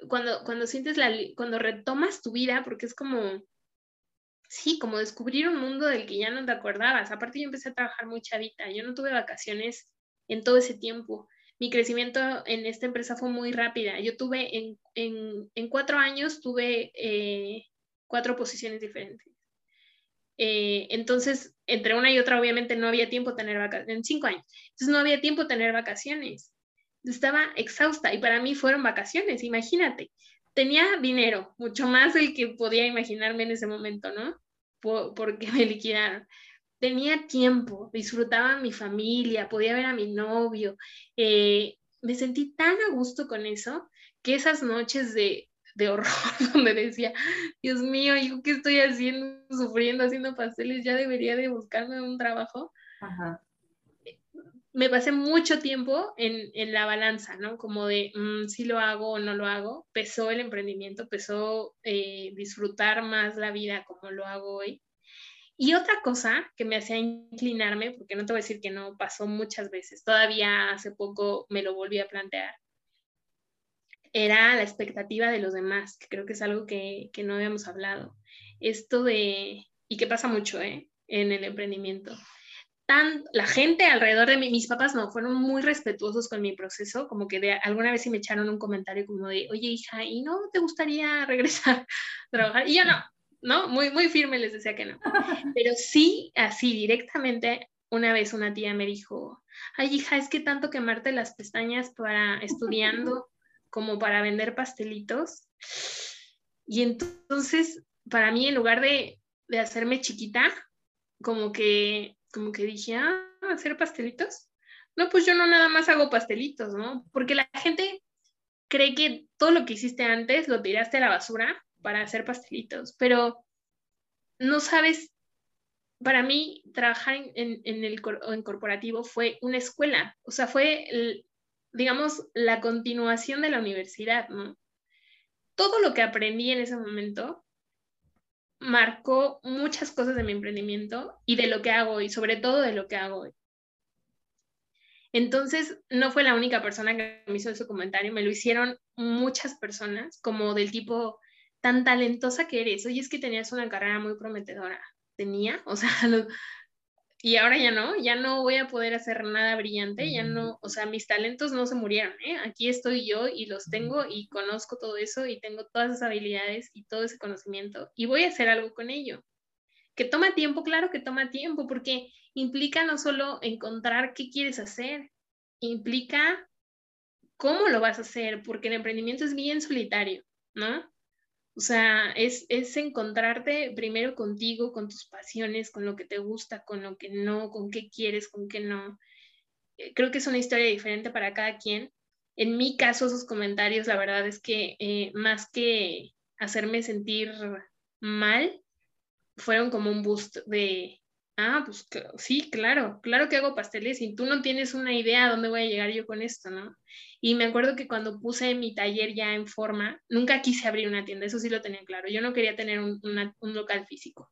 Cuando, cuando sientes la, cuando retomas tu vida, porque es como, sí, como descubrir un mundo del que ya no te acordabas. Aparte yo empecé a trabajar muy chavita, yo no tuve vacaciones en todo ese tiempo. Mi crecimiento en esta empresa fue muy rápida. Yo tuve en, en, en cuatro años, tuve eh, cuatro posiciones diferentes. Eh, entonces, entre una y otra, obviamente no había tiempo tener vacaciones, en cinco años, entonces no había tiempo tener vacaciones. Estaba exhausta y para mí fueron vacaciones, imagínate. Tenía dinero, mucho más del que podía imaginarme en ese momento, ¿no? porque me liquidaron. Tenía tiempo, disfrutaba mi familia, podía ver a mi novio. Eh, me sentí tan a gusto con eso que esas noches de de horror donde decía, Dios mío, ¿yo qué estoy haciendo, sufriendo, haciendo pasteles? Ya debería de buscarme un trabajo. Me pasé mucho tiempo en, en la balanza, ¿no? Como de mm, si lo hago o no lo hago. Pesó el emprendimiento, pesó eh, disfrutar más la vida como lo hago hoy. Y otra cosa que me hacía inclinarme, porque no te voy a decir que no pasó muchas veces, todavía hace poco me lo volví a plantear, era la expectativa de los demás, que creo que es algo que, no habíamos hablado. Esto de, y que pasa mucho ¿eh? en el emprendimiento. Tan, la gente alrededor de mí, mis papás no, fueron muy respetuosos con mi proceso, como que de, alguna vez sí me echaron un comentario como de, oye hija, ¿y no te gustaría regresar a trabajar? Y yo no, ¿no? Muy, muy firme les decía que no. Pero sí, así directamente, una vez una tía me dijo, ay hija, es que tanto quemarte las pestañas para estudiando como para vender pastelitos. Y entonces, para mí, en lugar de, hacerme chiquita, como que, como que dije, ah, hacer pastelitos. No, pues yo no nada más hago pastelitos, ¿no? Porque la gente cree que todo lo que hiciste antes lo tiraste a la basura para hacer pastelitos, pero no sabes, para mí trabajar en, en el en corporativo fue una escuela, o sea, fue digamos, la continuación de la universidad, ¿no? Todo lo que aprendí en ese momento marcó muchas cosas de mi emprendimiento y de lo que hago hoy, sobre todo de lo que hago hoy. Entonces, no fue la única persona que me hizo ese comentario, me lo hicieron muchas personas, como del tipo, tan talentosa que eres, oye, es que tenías una carrera muy prometedora. Tenía, o sea, y ahora ya no, ya no voy a poder hacer nada brillante, ya no, o sea, mis talentos no se murieron, ¿eh? Aquí estoy yo y los tengo y conozco todo eso y tengo todas esas habilidades y todo ese conocimiento y voy a hacer algo con ello. Que toma tiempo, claro que toma tiempo, porque implica no solo encontrar qué quieres hacer, implica cómo lo vas a hacer, porque el emprendimiento es bien solitario, ¿no? O sea, es, encontrarte primero contigo, con tus pasiones, con lo que te gusta, con lo que no, con qué quieres, con qué no. Eh, creo que es una historia diferente para cada quien. En mi caso, esos comentarios, la verdad es que eh, más que hacerme sentir mal, fueron como un boost de, ah, pues sí, claro, claro que hago pasteles y tú no tienes una idea a dónde voy a llegar yo con esto, ¿no? Y me acuerdo que cuando puse mi taller ya en forma, nunca quise abrir una tienda, eso sí lo tenía claro. Yo no quería tener un, local físico,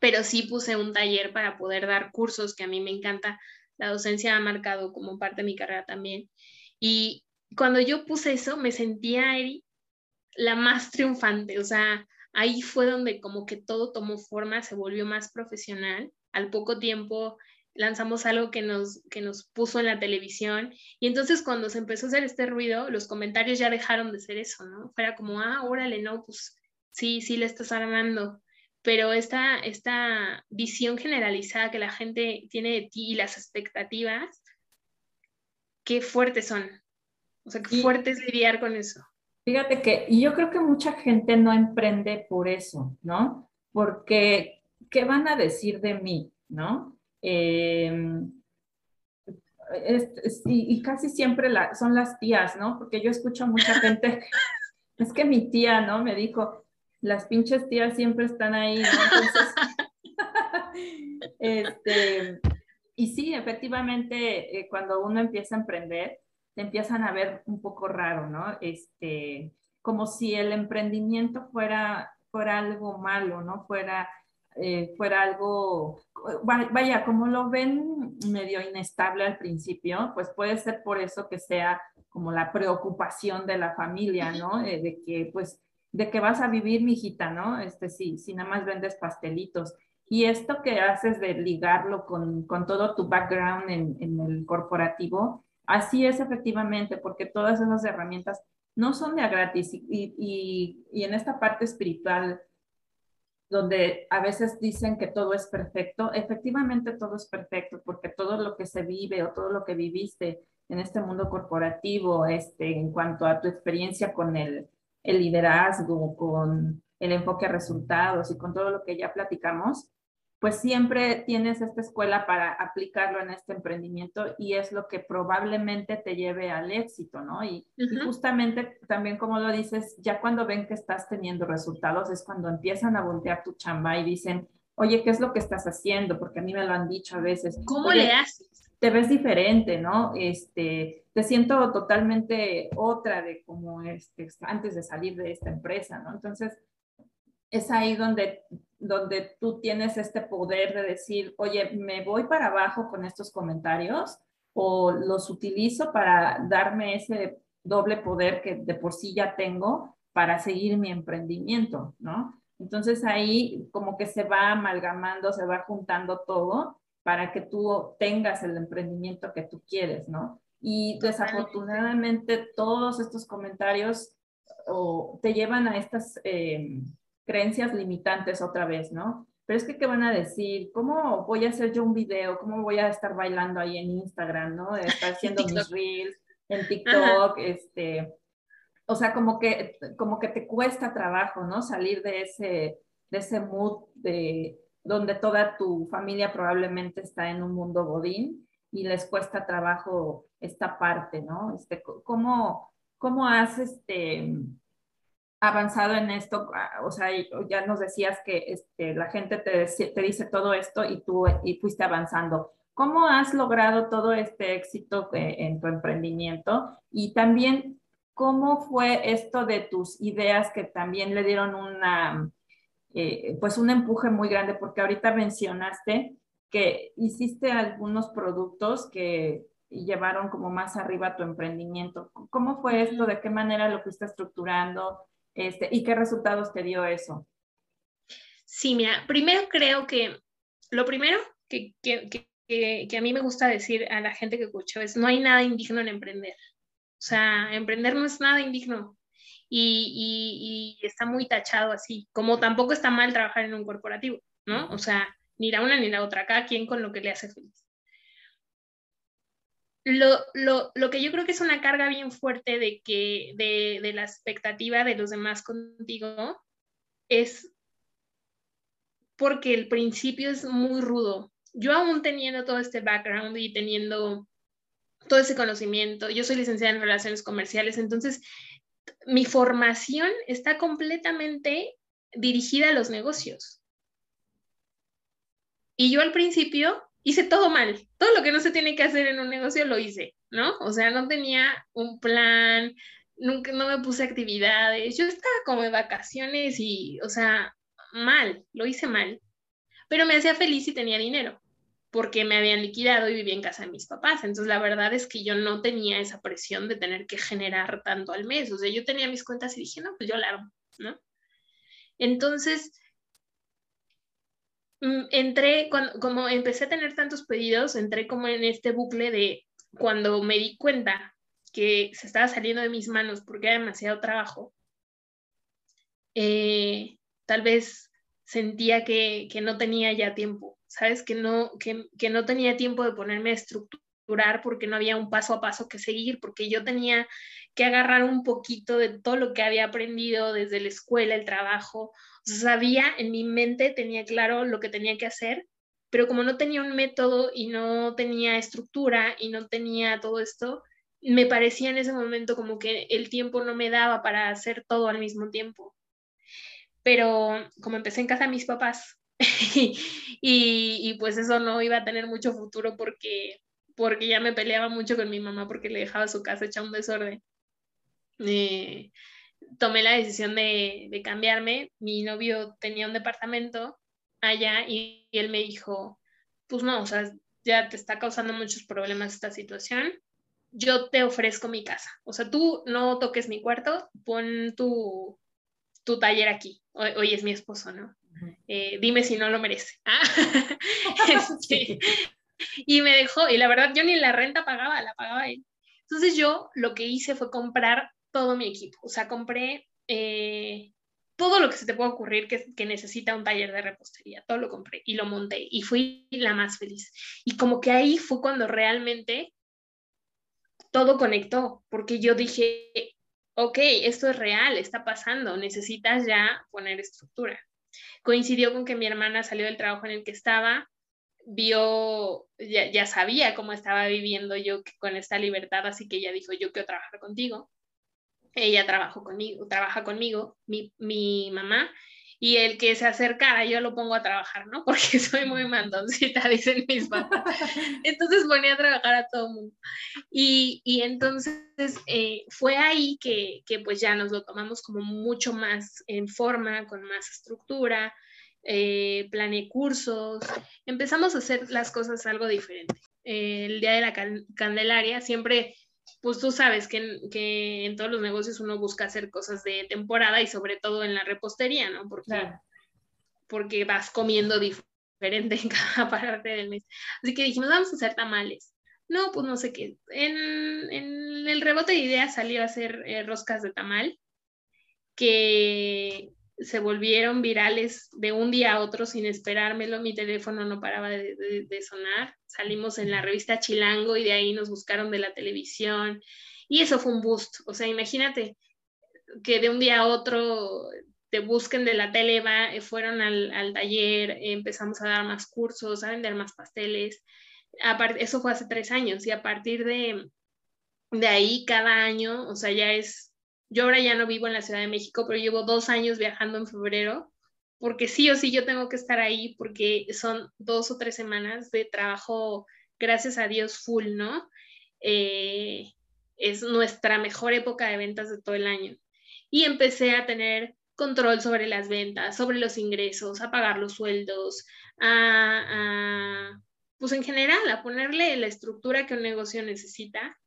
pero sí puse un taller para poder dar cursos, que a mí me encanta. La docencia ha marcado como parte de mi carrera también. Y cuando yo puse eso, me sentía la más triunfante, o sea, ahí fue donde como que todo tomó forma, se volvió más profesional. Al poco tiempo lanzamos algo que nos, que nos puso en la televisión y entonces cuando se empezó a hacer este ruido, los comentarios ya dejaron de ser eso, ¿no? Fuera como, ah, órale, no, pues sí, sí le estás armando, pero esta, esta visión generalizada que la gente tiene de ti y las expectativas, qué fuertes son. O sea, qué fuerte es lidiar con eso. Fíjate que y yo creo que mucha gente no emprende por eso, ¿no? Porque, ¿qué van a decir de mí, no? Em, y, casi siempre son las tías, ¿no? Porque yo escucho a mucha gente, es que mi tía, ¿no? Me dijo, las pinches tías siempre están ahí, ¿no? Entonces, este, y sí, efectivamente, eh, cuando uno empieza a emprender, te empiezan a ver un poco raro, ¿no? Este, como si el emprendimiento fuera, fuera algo malo, ¿no? Fuera, eh, fuera algo, vaya, como lo ven medio inestable al principio, pues puede ser por eso que sea como la preocupación de la familia, ¿no? Eh, de que, pues, de que vas a vivir, mijita, ¿no? Este, sí, si nada más vendes pastelitos. Y esto que haces de ligarlo con, con todo tu background en, en, el corporativo, así es efectivamente, porque todas esas herramientas no son de gratis y en esta parte espiritual, donde a veces dicen que todo es perfecto, efectivamente todo es perfecto, porque todo lo que se vive o todo lo que viviste en este mundo corporativo, este, en cuanto a tu experiencia con el, el liderazgo, con el enfoque a resultados y con todo lo que ya platicamos, pues siempre tienes esta escuela para aplicarlo en este emprendimiento y es lo que probablemente te lleve al éxito, ¿no? Y, justamente también como lo dices, ya cuando ven que estás teniendo resultados es cuando empiezan a voltear tu chamba y dicen, oye, ¿qué es lo que estás haciendo? Porque a mí me lo han dicho a veces. ¿Cómo le haces? Te ves diferente, ¿no? Este, te siento totalmente otra de como este, antes de salir de esta empresa, ¿no? Entonces, es ahí donde donde tú tienes este poder de decir, oye, me voy para abajo con estos comentarios o los utilizo para darme ese doble poder que de por sí ya tengo para seguir mi emprendimiento, ¿no? Entonces ahí como que se va amalgamando, se va juntando todo para que tú tengas el emprendimiento que tú quieres, ¿no? Y desafortunadamente todos estos comentarios o, te llevan a estas... Eh, creencias limitantes otra vez, ¿no? Pero es que, ¿qué van a decir? ¿Cómo voy a hacer yo un video? ¿Cómo voy a estar bailando ahí en Instagram, ¿no? Estar haciendo mis reels en TikTok, este, o sea, como que, como que te cuesta trabajo, ¿no? Salir de ese, de ese mood de donde toda tu familia probablemente está en un mundo godín y les cuesta trabajo esta parte, ¿no? Este, ¿cómo, cómo haces este, avanzado en esto? Ah, o sea, ya nos decías que este, la gente te, te dice todo esto y tú y fuiste avanzando. ¿Cómo has logrado todo este éxito en tu emprendimiento? Y también, ¿cómo fue esto de tus ideas que también le dieron una, eh, pues un empuje muy grande? Porque ahorita mencionaste que hiciste algunos productos que llevaron como más arriba tu emprendimiento. ¿Cómo fue esto? ¿De qué manera lo fuiste estructurando? Este, ¿Y qué resultados te dio eso? Sí, mira, primero creo que lo primero que, a mí me gusta decir a la gente que escucho es, no hay nada indigno en emprender. O sea, emprender no es nada indigno. Y, y, está muy tachado así, como tampoco está mal trabajar en un corporativo, ¿no? O sea, ni la una ni la otra, cada quien con lo que le hace feliz lo, lo, lo, que yo creo que es una carga bien fuerte de, que, de, de la expectativa de los demás contigo es porque el principio es muy rudo. Yo aún teniendo todo este background y teniendo todo ese conocimiento, yo soy licenciada en relaciones comerciales, entonces mi formación está completamente dirigida a los negocios. Y yo al principio hice todo mal. Todo lo que no se tiene que hacer en un negocio lo hice, ¿no? O sea, no tenía un plan, nunca, no me puse actividades. Yo estaba como de vacaciones y, o sea, mal, lo hice mal. Pero me hacía feliz y tenía dinero porque me habían liquidado y vivía en casa de mis papás. Entonces, la verdad es que yo no tenía esa presión de tener que generar tanto al mes. O sea, yo tenía mis cuentas y dije, no, pues yo la hago, ¿no? Entonces, entré, cuando, como empecé a tener tantos pedidos, entré como en este bucle de cuando me di cuenta que se estaba saliendo de mis manos porque era demasiado trabajo, eh, tal vez sentía que, que, no tenía ya tiempo, ¿sabes? Que no, que, que no tenía tiempo de ponerme a porque no había un paso a paso que seguir, porque yo tenía que agarrar un poquito de todo lo que había aprendido desde la escuela, el trabajo. Sabía en mi mente, tenía claro lo que tenía que hacer, pero como no tenía un método y no tenía estructura y no tenía todo esto, me parecía en ese momento como que el tiempo no me daba para hacer todo al mismo tiempo. Pero como empecé en casa de mis papás y, y, pues eso no iba a tener mucho futuro porque, porque ya me peleaba mucho con mi mamá porque le dejaba su casa hecha un desorden. Eh, tomé la decisión de, de, cambiarme. Mi novio tenía un departamento allá y, él me dijo, pues no, o sea, ya te está causando muchos problemas esta situación. Yo te ofrezco mi casa. O sea, tú no toques mi cuarto, pon tu, tu taller aquí. Hoy, es mi esposo, ¿no? Eh, dime si no lo merece. Este, y me dejó, y la verdad yo ni la renta pagaba, la pagaba él. Entonces yo lo que hice fue comprar todo mi equipo. O sea, compré eh, todo lo que se te puede ocurrir que, que, necesita un taller de repostería. Todo lo compré y lo monté y fui la más feliz. Y como que ahí fue cuando realmente todo conectó, porque yo dije, ok, esto es real, está pasando, necesitas ya poner estructura. Coincidió con que mi hermana salió del trabajo en el que estaba, vio, ya, ya sabía cómo estaba viviendo yo con esta libertad, así que ella dijo, yo quiero trabajar contigo ella trabajó conmigo, trabaja conmigo, mi, mi mamá, y el que se acercara yo lo pongo a trabajar, ¿no? Porque soy muy mandoncita, dicen mis papás. Entonces ponía a trabajar a todo el mundo. Y, y entonces eh, fue ahí que, que, pues ya nos lo tomamos como mucho más en forma, con más estructura, eh, planeé cursos, empezamos a hacer las cosas algo diferente. Eh, el día de la Candelaria siempre pues tú sabes que, que, en todos los negocios uno busca hacer cosas de temporada y sobre todo en la repostería, ¿no? Porque, porque vas comiendo diferente en cada parte del mes. Así que dijimos, vamos a hacer tamales. No, pues no sé qué. En, en el rebote de ideas salió a hacer eh, roscas de tamal, que se volvieron virales de un día a otro sin esperármelo, mi teléfono no paraba de, sonar, salimos en la revista Chilango y de ahí nos buscaron de la televisión. Y eso fue un boost, o sea, imagínate que de un día a otro te busquen de la tele, va, eh, fueron al, taller, empezamos a dar más cursos, a vender más pasteles, eso fue hace tres años y a partir de, de ahí cada año, o sea, ya es yo ahora ya no vivo en la Ciudad de México, pero llevo dos años viajando en febrero, porque sí o sí yo tengo que estar ahí, porque son dos o tres semanas de trabajo, gracias a Dios, full, ¿no? Eh, es nuestra mejor época de ventas de todo el año. Y empecé a tener control sobre las ventas, sobre los ingresos, a pagar los sueldos, a, a pues en general, a ponerle la estructura que un negocio necesita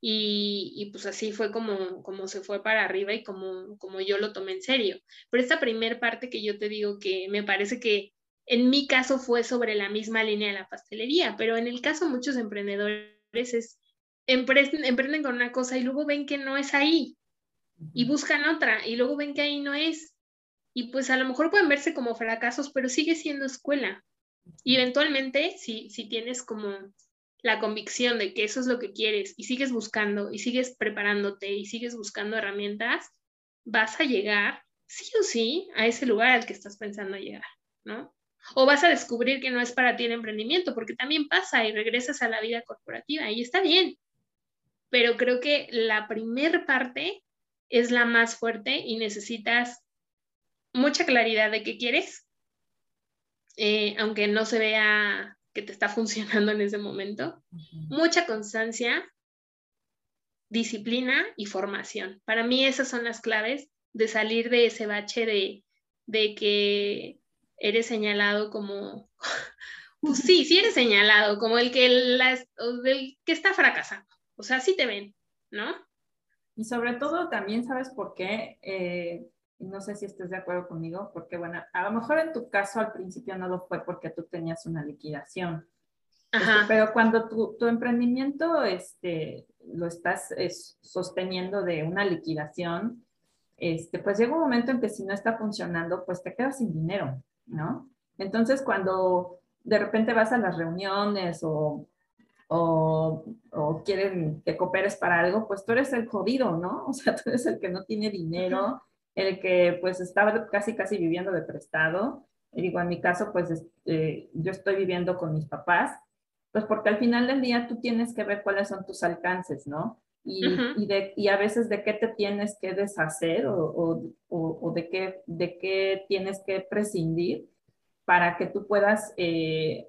y, pues así fue como, como se fue para arriba y como, como yo lo tomé en serio. Pero esta primera parte que yo te digo que me parece que en mi caso fue sobre la misma línea de la pastelería, pero en el caso muchos emprendedores es, emprenden, emprenden con una cosa y luego ven que no es ahí y buscan otra y luego ven que ahí no es. Y pues a lo mejor pueden verse como fracasos, pero sigue siendo escuela. Y eventualmente, si, si tienes como la convicción de que eso es lo que quieres y sigues buscando y sigues preparándote y sigues buscando herramientas, vas a llegar sí o sí a ese lugar al que estás pensando llegar, ¿no? O vas a descubrir que no es para ti el emprendimiento, porque también pasa y regresas a la vida corporativa y está bien. Pero creo que la primer parte es la más fuerte y necesitas mucha claridad de qué quieres, eh, aunque no se vea que te está funcionando en ese momento, mucha constancia, disciplina y formación. Para mí esas son las claves de salir de ese bache de, de que eres señalado como, pues sí, sí eres señalado como el que, las, el que está fracasando. O sea, sí te ven, ¿no? Y sobre todo también, ¿sabes por qué? Eh, no sé si estés de acuerdo conmigo, porque bueno, a lo mejor en tu caso al principio no lo fue porque tú tenías una liquidación. Este, pero cuando tu, tu, emprendimiento este, lo estás sosteniendo de una liquidación, este, pues llega un momento en que si no está funcionando, pues te quedas sin dinero, ¿no? Entonces, cuando de repente vas a las reuniones o, o, o, quieren que cooperes para algo, pues tú eres el jodido, ¿no? O sea, tú eres el que no tiene dinero, el que pues estaba casi, casi viviendo de prestado. Y digo, en mi caso, pues este, yo estoy viviendo con mis papás, pues porque al final del día tú tienes que ver cuáles son tus alcances, ¿no? Y, y, de, y a veces de qué te tienes que deshacer o, o, o, de, qué, de qué tienes que prescindir para que tú puedas eh,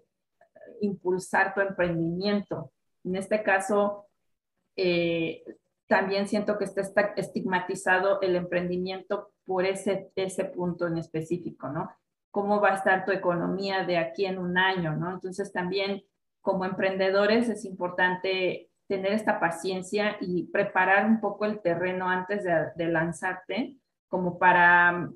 impulsar tu emprendimiento. En este caso, eh, también siento que está estigmatizado el emprendimiento por ese, ese punto en específico, ¿no? ¿Cómo va a estar tu economía de aquí en un año, ¿no? Entonces también como emprendedores es importante tener esta paciencia y preparar un poco el terreno antes de, de lanzarte, como para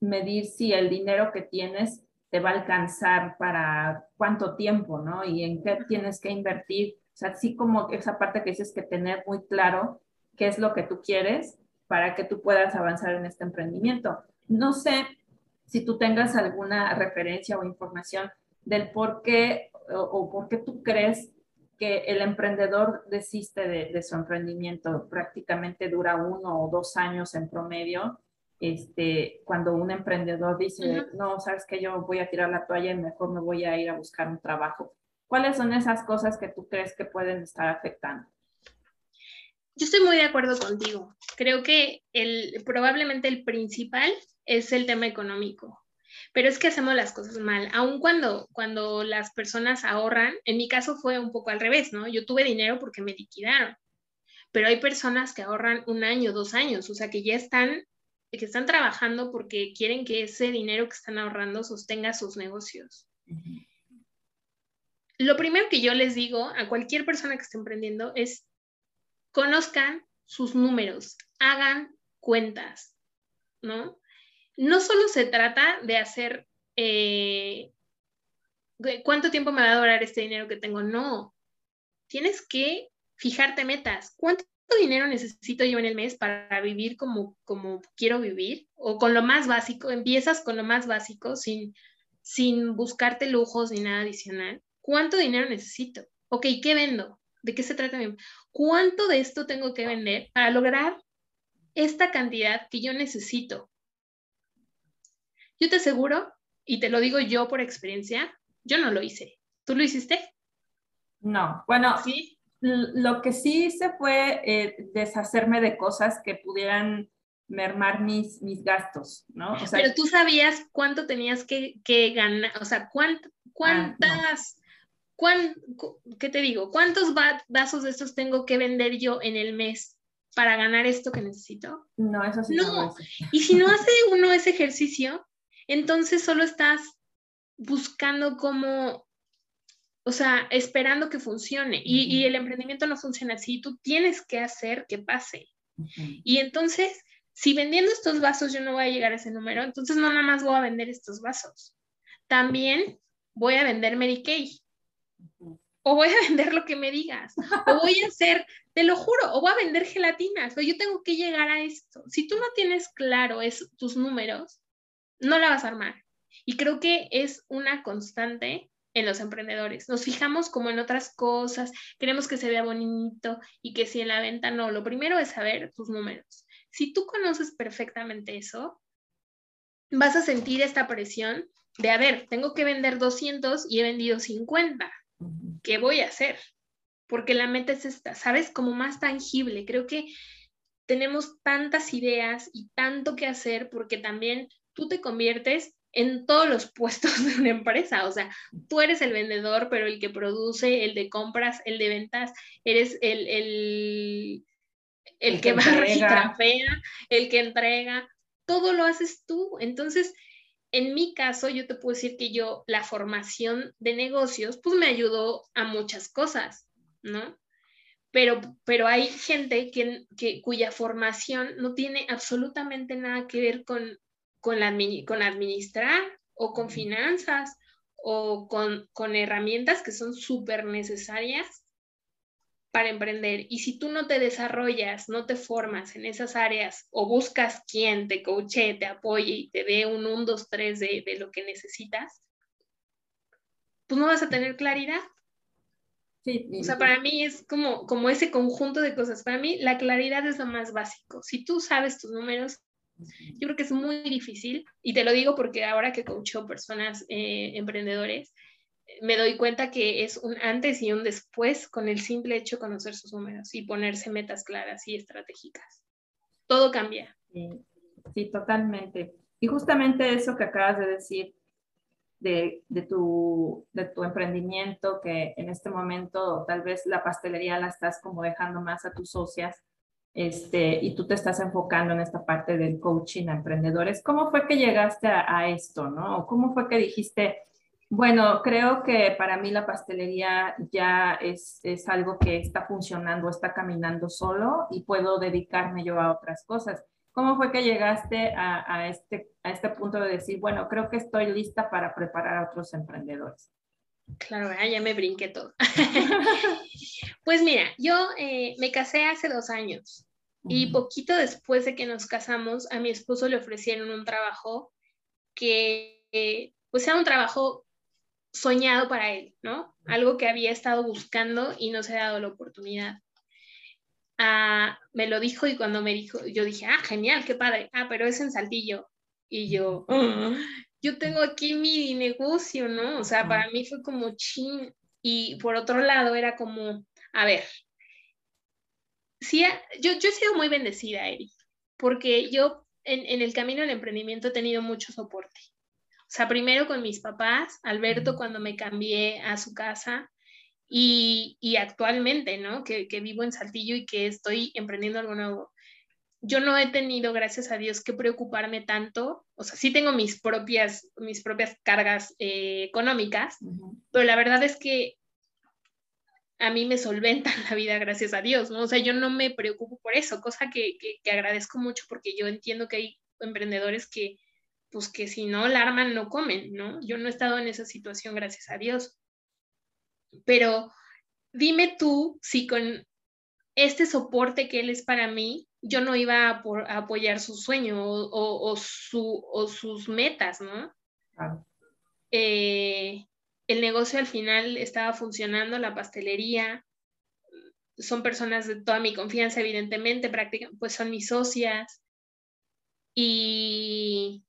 medir si el dinero que tienes te va a alcanzar para cuánto tiempo, ¿no? Y en qué tienes que invertir. O sea, así como esa parte que dices que tener muy claro qué es lo que tú quieres para que tú puedas avanzar en este emprendimiento. No sé si tú tengas alguna referencia o información del por qué o, por qué tú crees que el emprendedor desiste de, su emprendimiento. Prácticamente dura uno o dos años en promedio. Este, cuando un emprendedor dice, no, sabes que yo voy a tirar la toalla y mejor me voy a ir a buscar un trabajo. ¿Cuáles son esas cosas que tú crees que pueden estar afectando? Yo estoy muy de acuerdo contigo. Creo que el, probablemente el principal es el tema económico. Pero es que hacemos las cosas mal. Aun cuando, cuando las personas ahorran, en mi caso fue un poco al revés, ¿no? Yo tuve dinero porque me liquidaron. Pero hay personas que ahorran un año, dos años, o sea, que ya están, que están trabajando porque quieren que ese dinero que están ahorrando sostenga sus negocios. Lo primero que yo les digo a cualquier persona que esté emprendiendo es conozcan sus números, hagan cuentas, ¿no? No solo se trata de hacer eh, cuánto tiempo me va a durar este dinero que tengo, no. Tienes que fijarte metas. ¿Cuánto dinero necesito yo en el mes para vivir como, como quiero vivir? O con lo más básico, empiezas con lo más básico sin, sin buscarte lujos ni nada adicional. ¿Cuánto dinero necesito? Ok, ¿qué vendo? ¿De qué se trata? ¿Cuánto de esto tengo que vender para lograr esta cantidad que yo necesito? Yo te aseguro, y te lo digo yo por experiencia, yo no lo hice. ¿Tú lo hiciste? No, bueno, ¿Sí? lo que sí hice fue eh, deshacerme de cosas que pudieran mermar mis, mis gastos, ¿no? Pero tú sabías cuánto tenías que, ganar, o sea, ah, ¿qué te digo? ¿Cuántos vasos de estos tengo que vender yo en el mes para ganar esto que necesito? No, eso sí. No. y si no hace uno ese ejercicio, entonces solo estás buscando cómo, o sea, esperando que funcione. y, el emprendimiento no funciona así. Tú tienes que hacer que pase. Y entonces, si vendiendo estos vasos yo no voy a llegar a ese número, entonces no nada más voy a vender estos vasos. También voy a vender Mary Kay o voy a vender lo que me digas, o voy a hacer, te lo juro, o voy a vender gelatinas, o yo tengo que llegar a esto. Si tú no tienes claro es, tus números, no la vas a armar. Y creo que es una constante en los emprendedores. Nos fijamos como en otras cosas, queremos que se vea bonito y que si en la venta no, lo primero es saber tus números. Si tú conoces perfectamente eso, vas a sentir esta presión de, a ver, tengo que vender 200 y he vendido 50. ¿Qué voy a hacer? Porque la meta es esta, ¿sabes? Como más tangible. Creo que tenemos tantas ideas y tanto que hacer porque también tú te conviertes en todos los puestos de una empresa. O sea, tú eres el vendedor, pero el que produce, el de compras, el de ventas, eres el, el, el, que, va a el que entrega, todo lo haces tú. Entonces, en mi caso, yo te puedo decir que yo, la formación de negocios, pues me ayudó a muchas cosas, ¿no? pero, pero hay gente que, que, cuya formación no tiene absolutamente nada que ver con, con, la, con administrar o con finanzas o con, con herramientas que son súper necesarias para emprender. Y si tú no te desarrollas, no te formas en esas áreas o buscas quien te coache, te apoye y te dé un 1, 2, 3 de, de lo que necesitas, pues no vas a tener claridad. Sí, o sea, para mí es como, como ese conjunto de cosas. Para mí la claridad es lo más básico. Si tú sabes tus números, yo creo que es muy difícil, y te lo digo porque ahora que coacho personas eh, emprendedores, me doy cuenta que es un antes y un después con el simple hecho de conocer sus números y ponerse metas claras y estratégicas. Todo cambia. Sí, totalmente. Y justamente eso que acabas de decir de, de, tu, de tu emprendimiento, que en este momento tal vez la pastelería la estás como dejando más a tus socias, este, y tú te estás enfocando en esta parte del coaching a emprendedores. ¿Cómo fue que llegaste a, esto, no? ¿Cómo fue que dijiste, bueno, creo que para mí la pastelería ya es, es, algo que está funcionando, está caminando solo y puedo dedicarme yo a otras cosas. ¿Cómo fue que llegaste a, a, este, a este punto de decir, bueno, creo que estoy lista para preparar a otros emprendedores? Claro, ya me brinqué todo. pues mira, yo eh, me casé hace dos años y poquito después de que nos casamos, a mi esposo le ofrecieron un trabajo que, eh, pues sea un trabajo soñado para él, ¿no? Algo que había estado buscando y no se ha dado la oportunidad. Ah, me lo dijo y cuando me dijo, yo dije, ah, genial, qué padre. Ah, pero es en Saltillo. Y yo, ah, yo tengo aquí mi negocio, ¿no? O sea, para mí fue como chin. Y por otro lado era como, a ver, sí, yo, yo he sido muy bendecida, Eri, porque yo en, en el camino del emprendimiento he tenido mucho soporte. O sea, primero con mis papás, Alberto cuando me cambié a su casa y, y actualmente, ¿no? Que, que, vivo en Saltillo y que estoy emprendiendo algo nuevo. Yo no he tenido, gracias a Dios, que preocuparme tanto. O sea, sí tengo mis propias, mis propias cargas eh, económicas, pero la verdad es que a mí me solventan la vida, gracias a Dios, ¿no? O sea, yo no me preocupo por eso, cosa que, que, que agradezco mucho porque yo entiendo que hay emprendedores que, pues que si no la arman no comen, ¿no? Yo no he estado en esa situación, gracias a Dios. Pero dime tú si con este soporte que él es para mí, yo no iba a, apoyar su sueño o, sus metas, ¿no? Eh, el negocio al final estaba funcionando, la pastelería, son personas de toda mi confianza, evidentemente, prácticamente, pues son mis socias. Y,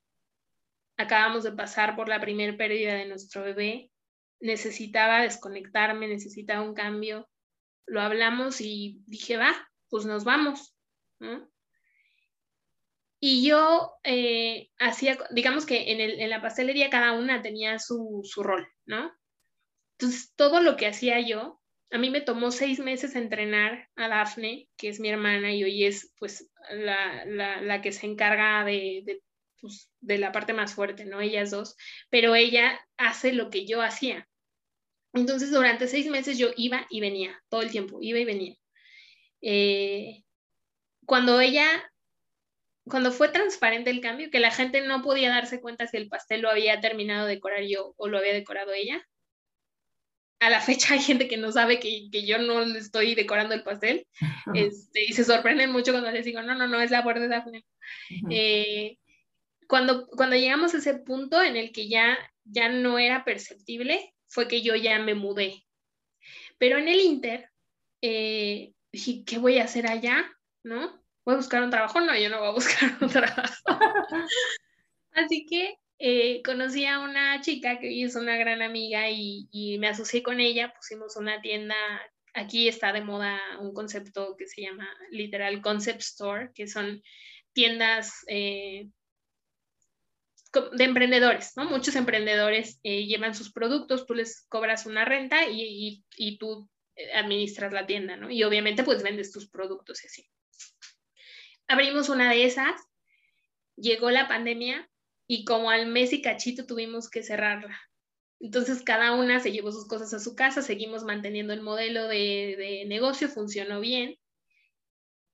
acabamos de pasar por la primera pérdida de nuestro bebé, necesitaba desconectarme, necesitaba un cambio. Lo hablamos y dije, va, pues nos vamos. Y yo eh, hacía, digamos que en, el, en, la pastelería cada una tenía su, su, rol, ¿no? Entonces, todo lo que hacía yo, a mí me tomó seis meses entrenar a Dafne, que es mi hermana y hoy es pues la, la, la que se encarga de, de pues, de la parte más fuerte, ¿no? Ellas dos, pero ella hace lo que yo hacía. Entonces, durante seis meses yo iba y venía, todo el tiempo, iba y venía. Eh, cuando ella, cuando fue transparente el cambio, que la gente no podía darse cuenta si el pastel lo había terminado de decorar yo o lo había decorado ella, a la fecha hay gente que no sabe que, que yo no estoy decorando el pastel este, y se sorprenden mucho cuando les digo, no, no, no, es la de Daphne. Eh, cuando, cuando llegamos a ese punto en el que ya, ya no era perceptible, fue que yo ya me mudé. Pero en el Inter, eh, dije, ¿qué voy a hacer allá? ¿No? ¿Voy a buscar un trabajo? No, yo no voy a buscar un trabajo. Así que eh, conocí a una chica que es una gran amiga y, y, me asocié con ella, pusimos una tienda, aquí está de moda un concepto que se llama literal Concept Store, que son tiendas eh, de emprendedores, ¿no? Muchos emprendedores eh, llevan sus productos, tú les cobras una renta y, y, tú eh, administras la tienda, ¿no? Y obviamente pues vendes tus productos y así. Abrimos una de esas, llegó la pandemia y como al mes y cachito tuvimos que cerrarla. Entonces cada una se llevó sus cosas a su casa, seguimos manteniendo el modelo de, de negocio, funcionó bien,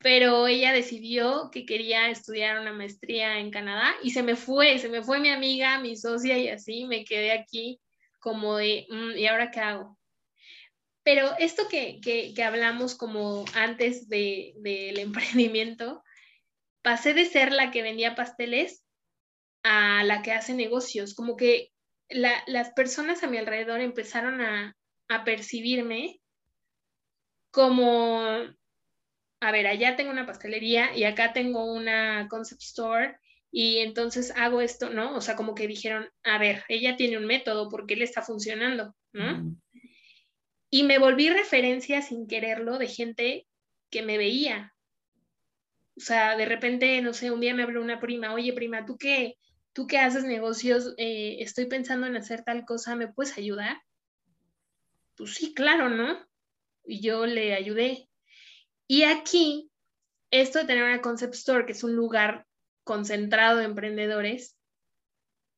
pero ella decidió que quería estudiar una maestría en Canadá y se me fue, se me fue mi amiga, mi socia y así me quedé aquí como de, mm, ¿y ahora qué hago? Pero esto que, que, que hablamos como antes del de, emprendimiento, pasé de ser la que vendía pasteles a la que hace negocios, como que la, las personas a mi alrededor empezaron a, a percibirme como, a ver, allá tengo una pastelería y acá tengo una concept store y entonces hago esto, ¿no? O sea, como que dijeron, a ver, ella tiene un método porque él está funcionando, ¿no? Y me volví referencia sin quererlo de gente que me veía. O sea, de repente, no sé, un día me habló una prima, oye, prima, ¿tú qué? tú que haces negocios, eh, estoy pensando en hacer tal cosa, ¿me puedes ayudar? Pues sí, claro, ¿no? Y yo le ayudé. Y aquí, esto de tener una concept store, que es un lugar concentrado de emprendedores,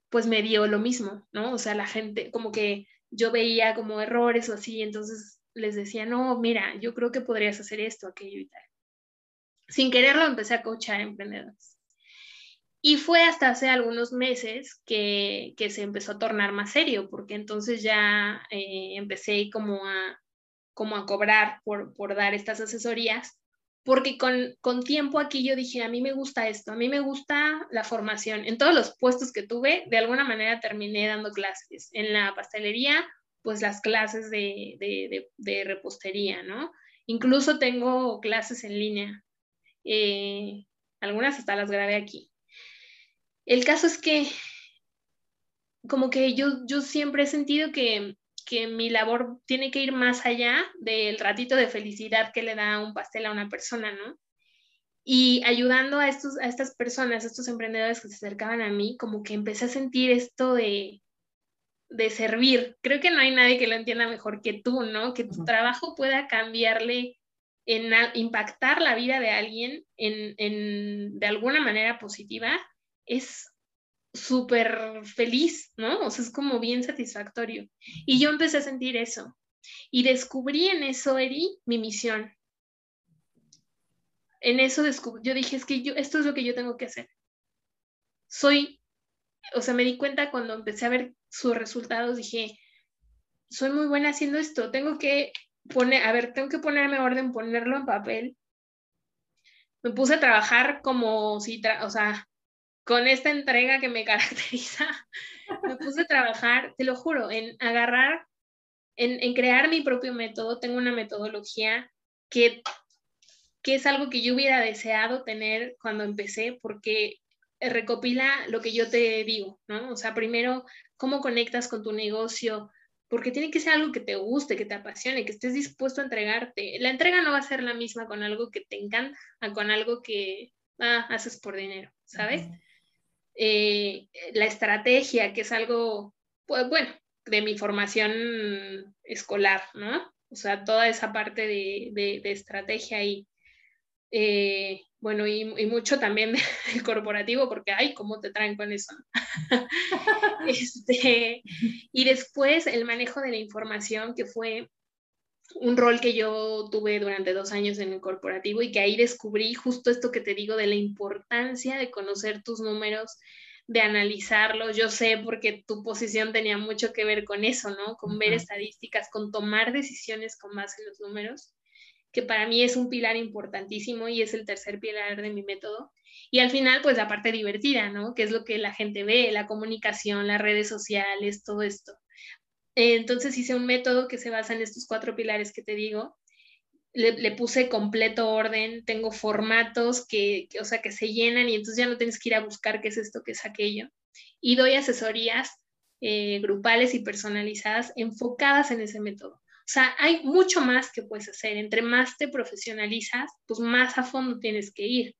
pues me dio lo mismo, ¿no? O sea, la gente, como que yo veía como errores o así, entonces les decía, no, mira, yo creo que podrías hacer esto, aquello y tal. Sin quererlo empecé a coachar emprendedores. Y fue hasta hace algunos meses que, que, se empezó a tornar más serio, porque entonces ya eh, empecé como a, como a cobrar por, por dar estas asesorías, porque con, con, tiempo aquí yo dije, a mí me gusta esto, a mí me gusta la formación. En todos los puestos que tuve, de alguna manera terminé dando clases. En la pastelería, pues las clases de, de, repostería, ¿no? Incluso tengo clases en línea. Eh, algunas hasta las grabé aquí. El caso es que como que yo, yo siempre he sentido que, que mi labor tiene que ir más allá del ratito de felicidad que le da un pastel a una persona, ¿no? Y ayudando a, estos, a estas personas, a estos emprendedores que se acercaban a mí, como que empecé a sentir esto de, de servir. Creo que no hay nadie que lo entienda mejor que tú, ¿no? Que tu trabajo pueda cambiarle, en impactar la vida de alguien en, en, de alguna manera positiva, es súper feliz, ¿no? O sea, es como bien satisfactorio. Y yo empecé a sentir eso. Y descubrí en eso, Eri, mi misión. En eso descubrí, yo dije, es que yo, esto es lo que yo tengo que hacer. Soy, o sea, me di cuenta cuando empecé a ver sus resultados, dije, soy muy buena haciendo esto, tengo que poner, a ver, tengo que ponerme orden, ponerlo en papel. Me puse a trabajar como si, o sea, con esta entrega que me caracteriza, me puse a trabajar, te lo juro, en agarrar, en, crear mi propio método. Tengo una metodología que, que es algo que yo hubiera deseado tener cuando empecé, porque recopila lo que yo te digo, ¿no? O sea, primero, cómo conectas con tu negocio, porque tiene que ser algo que te guste, que te apasione, que estés dispuesto a entregarte. La entrega no va a ser la misma con algo que te encanta a con algo que ah, haces por dinero, ¿sabes? Eh, la estrategia, que es algo, pues bueno, de mi formación escolar, ¿no? O sea, toda esa parte de, de, estrategia y, eh, bueno, y, mucho también del corporativo, porque, ay, ¿cómo te traen con eso? este, y después el manejo de la información, que fue un rol que yo tuve durante dos años en el corporativo y que ahí descubrí justo esto que te digo de la importancia de conocer tus números, de analizarlos. Yo sé porque tu posición tenía mucho que ver con eso, ¿no? Con ver estadísticas, con tomar decisiones con base en los números, que para mí es un pilar importantísimo y es el tercer pilar de mi método. Y al final, pues la parte divertida, ¿no? Que es lo que la gente ve, la comunicación, las redes sociales, todo esto. Entonces hice un método que se basa en estos cuatro pilares que te digo. Le, puse completo orden, tengo formatos que, o sea, que se llenan y entonces ya no tienes que ir a buscar qué es esto, qué es aquello. Y doy asesorías eh, grupales y personalizadas enfocadas en ese método. O sea, hay mucho más que puedes hacer. Entre más te profesionalizas, pues más a fondo tienes que ir.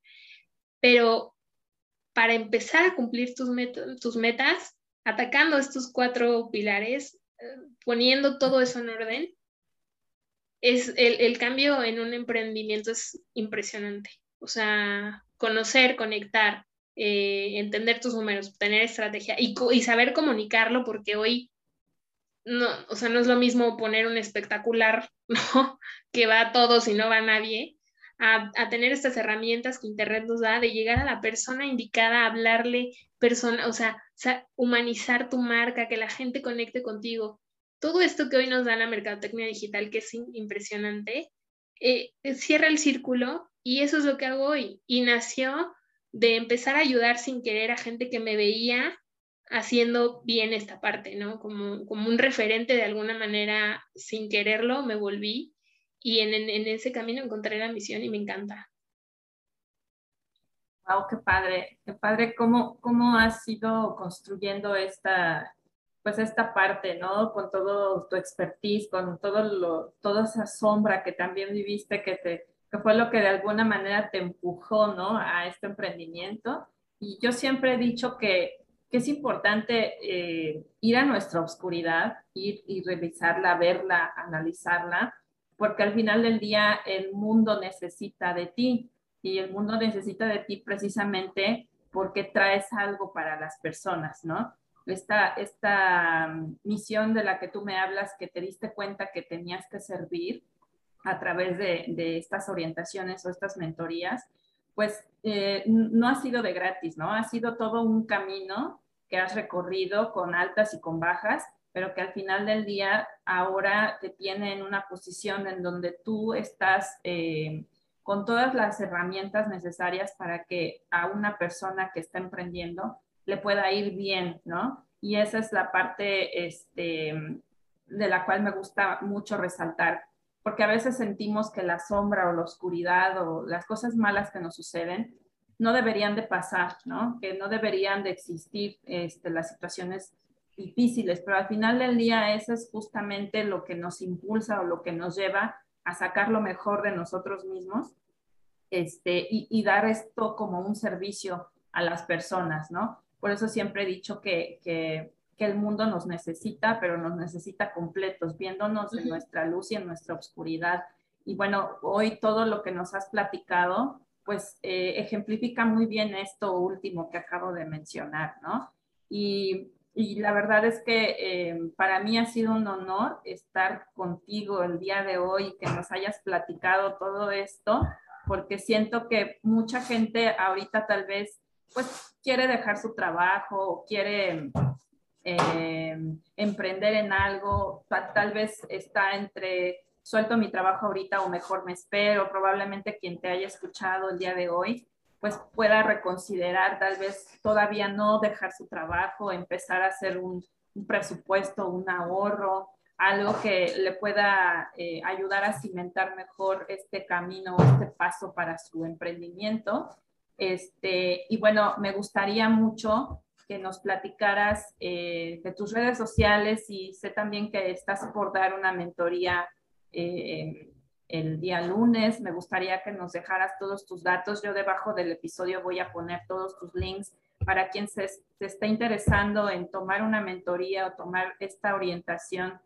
Pero para empezar a cumplir tus, tus metas, atacando estos cuatro pilares, poniendo todo eso en orden, es el, cambio en un emprendimiento es impresionante. O sea, conocer, conectar, eh, entender tus números, tener estrategia y, y, saber comunicarlo, porque hoy no, o sea, no es lo mismo poner un espectacular, ¿no? Que va a todos y no va a nadie, a, tener estas herramientas que Internet nos da de llegar a la persona indicada, hablarle, persona, o sea, humanizar tu marca, que la gente conecte contigo. Todo esto que hoy nos da la mercadotecnia digital, que es impresionante, eh, cierra el círculo y eso es lo que hago hoy. Y nació de empezar a ayudar sin querer a gente que me veía haciendo bien esta parte, ¿no? Como, como un referente de alguna manera, sin quererlo, me volví y en, en, ese camino encontré la misión y me encanta. Wow, qué padre, qué padre cómo, cómo has ido construyendo esta, pues esta parte, ¿no? Con todo tu expertise, con todo lo, toda esa sombra que también viviste, que, te, que fue lo que de alguna manera te empujó, ¿no? A este emprendimiento. Y yo siempre he dicho que que es importante eh, ir a nuestra oscuridad, ir y revisarla, verla, analizarla, porque al final del día el mundo necesita de ti y el mundo necesita de ti precisamente porque traes algo para las personas, ¿no? Esta, esta mm, misión de la que tú me hablas, que te diste cuenta que tenías que servir a través de, de estas orientaciones o estas mentorías, pues eh, no ha sido de gratis, ¿no? Ha sido todo un camino que has recorrido con altas y con bajas, pero que al final del día ahora te tiene en una posición en donde tú estás eh, con todas las herramientas necesarias para que a una persona que está emprendiendo le pueda ir bien, ¿no? Y esa es la parte este, de la cual me gusta mucho resaltar, porque a veces sentimos que la sombra o la oscuridad o las cosas malas que nos suceden no deberían de pasar, ¿no? Que no deberían de existir este, las situaciones difíciles, pero al final del día eso es justamente lo que nos impulsa o lo que nos lleva a sacar lo mejor de nosotros mismos este, y, dar esto como un servicio a las personas, ¿no? Por eso siempre he dicho que, que que el mundo nos necesita, pero nos necesita completos, viéndonos en nuestra luz y en nuestra oscuridad. Y bueno, hoy todo lo que nos has platicado, pues eh, ejemplifica muy bien esto último que acabo de mencionar, ¿no? Y, y la verdad es que eh, para mí ha sido un honor estar contigo el día de hoy, que nos hayas platicado todo esto, porque siento que mucha gente ahorita tal vez pues quiere dejar su trabajo quiere eh, emprender en algo, tal vez está entre suelto mi trabajo ahorita o mejor me espero, probablemente quien te haya escuchado el día de hoy, pues pueda reconsiderar tal vez todavía no dejar su trabajo, empezar a hacer un, presupuesto, un ahorro, algo que le pueda eh, ayudar a cimentar mejor este camino, este paso para su emprendimiento. Este, y bueno, me gustaría mucho que nos platicaras eh, de tus redes sociales y sé también que estás por dar una mentoría eh, el día lunes. Me gustaría que nos dejaras todos tus datos. Yo debajo del episodio voy a poner todos tus links para quien se, se esté interesando en tomar una mentoría o tomar esta orientación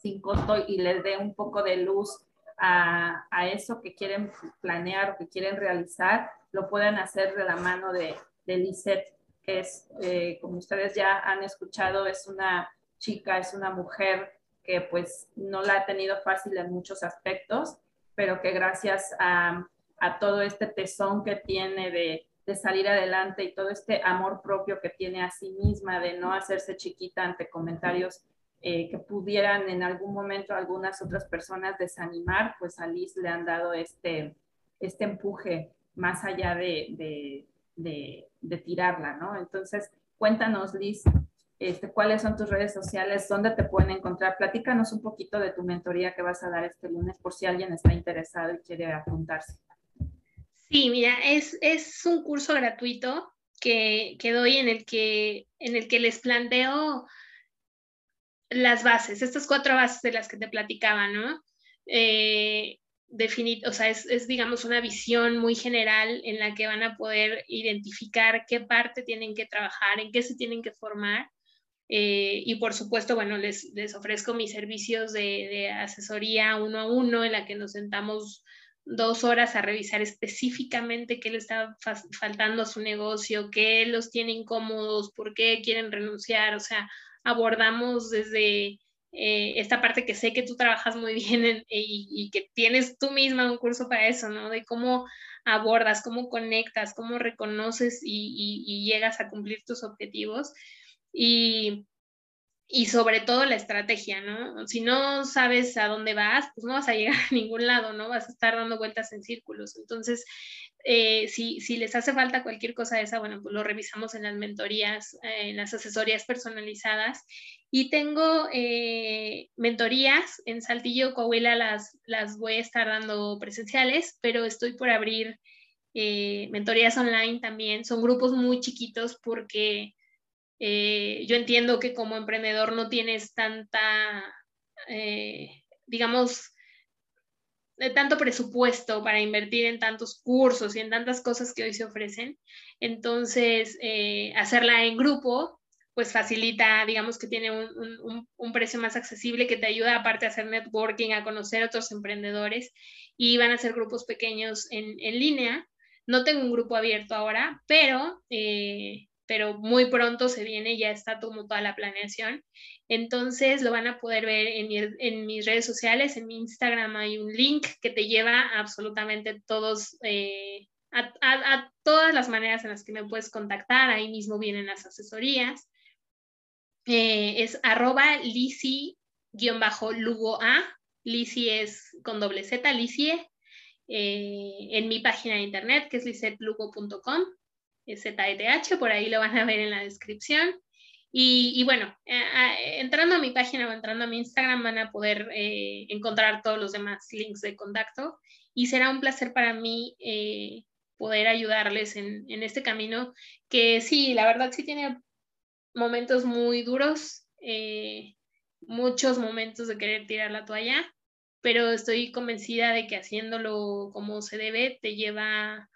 sin costo y les dé un poco de luz a, a, eso que quieren planear o que quieren realizar, lo pueden hacer de la mano de, de Lisette que es, eh, como ustedes ya han escuchado, es una chica, es una mujer que pues no la ha tenido fácil en muchos aspectos, pero que gracias a, a todo este tesón que tiene de, de, salir adelante y todo este amor propio que tiene a sí misma, de no hacerse chiquita ante comentarios eh, que pudieran en algún momento algunas otras personas desanimar, pues a Liz le han dado este, este empuje más allá de, de, de tirarla, ¿no? Entonces, cuéntanos, Liz, este, cuáles son tus redes sociales, dónde te pueden encontrar. Platícanos un poquito de tu mentoría que vas a dar este lunes por si alguien está interesado y quiere apuntarse. Sí, mira, es, es un curso gratuito que, que, doy en el que, en el que les planteo las bases, estas cuatro bases de las que te platicaba, ¿no? Eh, o sea, es, digamos una visión muy general en la que van a poder identificar qué parte tienen que trabajar, en qué se tienen que formar. Eh, y por supuesto, bueno, les, les ofrezco mis servicios de, de, asesoría uno a uno en la que nos sentamos dos horas a revisar específicamente qué le está faltando a su negocio, qué los tiene incómodos, por qué quieren renunciar, o sea, abordamos desde eh, esta parte que sé que tú trabajas muy bien y, que tienes tú misma un curso para eso, ¿no? De cómo abordas, cómo conectas, cómo reconoces y, llegas a cumplir tus objetivos. Y, y sobre todo la estrategia, ¿no? Si no sabes a dónde vas, pues no vas a llegar a ningún lado, ¿no? Vas a estar dando vueltas en círculos. Entonces, eh, si, si, les hace falta cualquier cosa de esa, bueno, pues lo revisamos en las mentorías, eh, en las asesorías personalizadas. Y tengo eh, mentorías en Saltillo, Coahuila, las, las voy a estar dando presenciales, pero estoy por abrir mentorías online también. Son grupos muy chiquitos porque yo entiendo que como emprendedor no tienes tanta, digamos, de tanto presupuesto para invertir en tantos cursos y en tantas cosas que hoy se ofrecen. Entonces, eh, hacerla en grupo, pues facilita, digamos que tiene un, precio más accesible que te ayuda aparte a hacer networking, a conocer otros emprendedores y van a ser grupos pequeños en, línea. No tengo un grupo abierto ahora, pero eh, pero muy pronto se viene, ya está como toda la planeación. Entonces lo van a poder ver en, mis redes sociales, en mi Instagram hay un link que te lleva absolutamente todos, eh, a, todas las maneras en las que me puedes contactar, ahí mismo vienen las asesorías. Eh, es arroba lisi-lugo A, lisi es con doble Z, lisie, eh, en mi página de internet que es lisetlugo.com ZETH, por ahí lo van a ver en la descripción. Y, bueno, entrando a mi página o entrando a mi Instagram van a poder eh, encontrar todos los demás links de contacto y será un placer para mí eh, poder ayudarles en, este camino que sí, la verdad sí tiene momentos muy duros, eh, muchos momentos de querer tirar la toalla, pero estoy convencida de que haciéndolo como se debe te lleva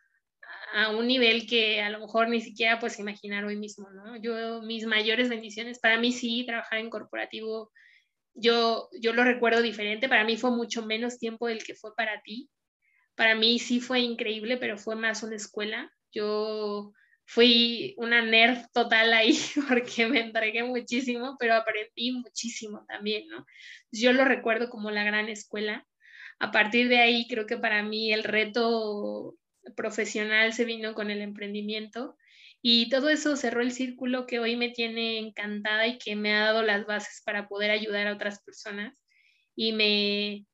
a un nivel que a lo mejor ni siquiera puedes imaginar hoy mismo, ¿no? Yo, mis mayores bendiciones, para mí sí, trabajar en corporativo, yo, yo lo recuerdo diferente, para mí fue mucho menos tiempo del que fue para ti. Para mí sí fue increíble, pero fue más una escuela. Yo fui una nerd total ahí porque me entregué muchísimo, pero aprendí muchísimo también, ¿no? Yo lo recuerdo como la gran escuela. A partir de ahí creo que para mí el reto profesional se vino con el emprendimiento y todo eso cerró el círculo que hoy me tiene encantada y que me ha dado las bases para poder ayudar a otras personas y me,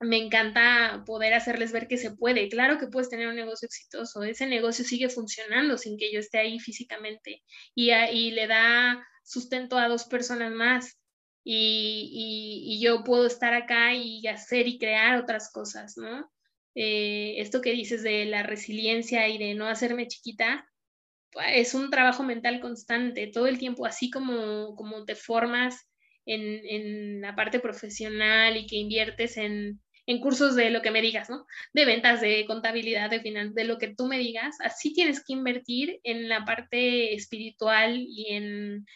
me encanta poder hacerles ver que se puede. Claro que puedes tener un negocio exitoso, ese negocio sigue funcionando sin que yo esté ahí físicamente y, y le da sustento a dos personas más. Y, y, y, yo puedo estar acá y hacer y crear otras cosas, ¿no? Eh, esto que dices de la resiliencia y de no hacerme chiquita, pues, es un trabajo mental constante, todo el tiempo, así como, como te formas en, en la parte profesional y que inviertes en, en, cursos de lo que me digas, ¿no? De ventas, de contabilidad, de finanzas, de lo que tú me digas, así tienes que invertir en la parte espiritual y en,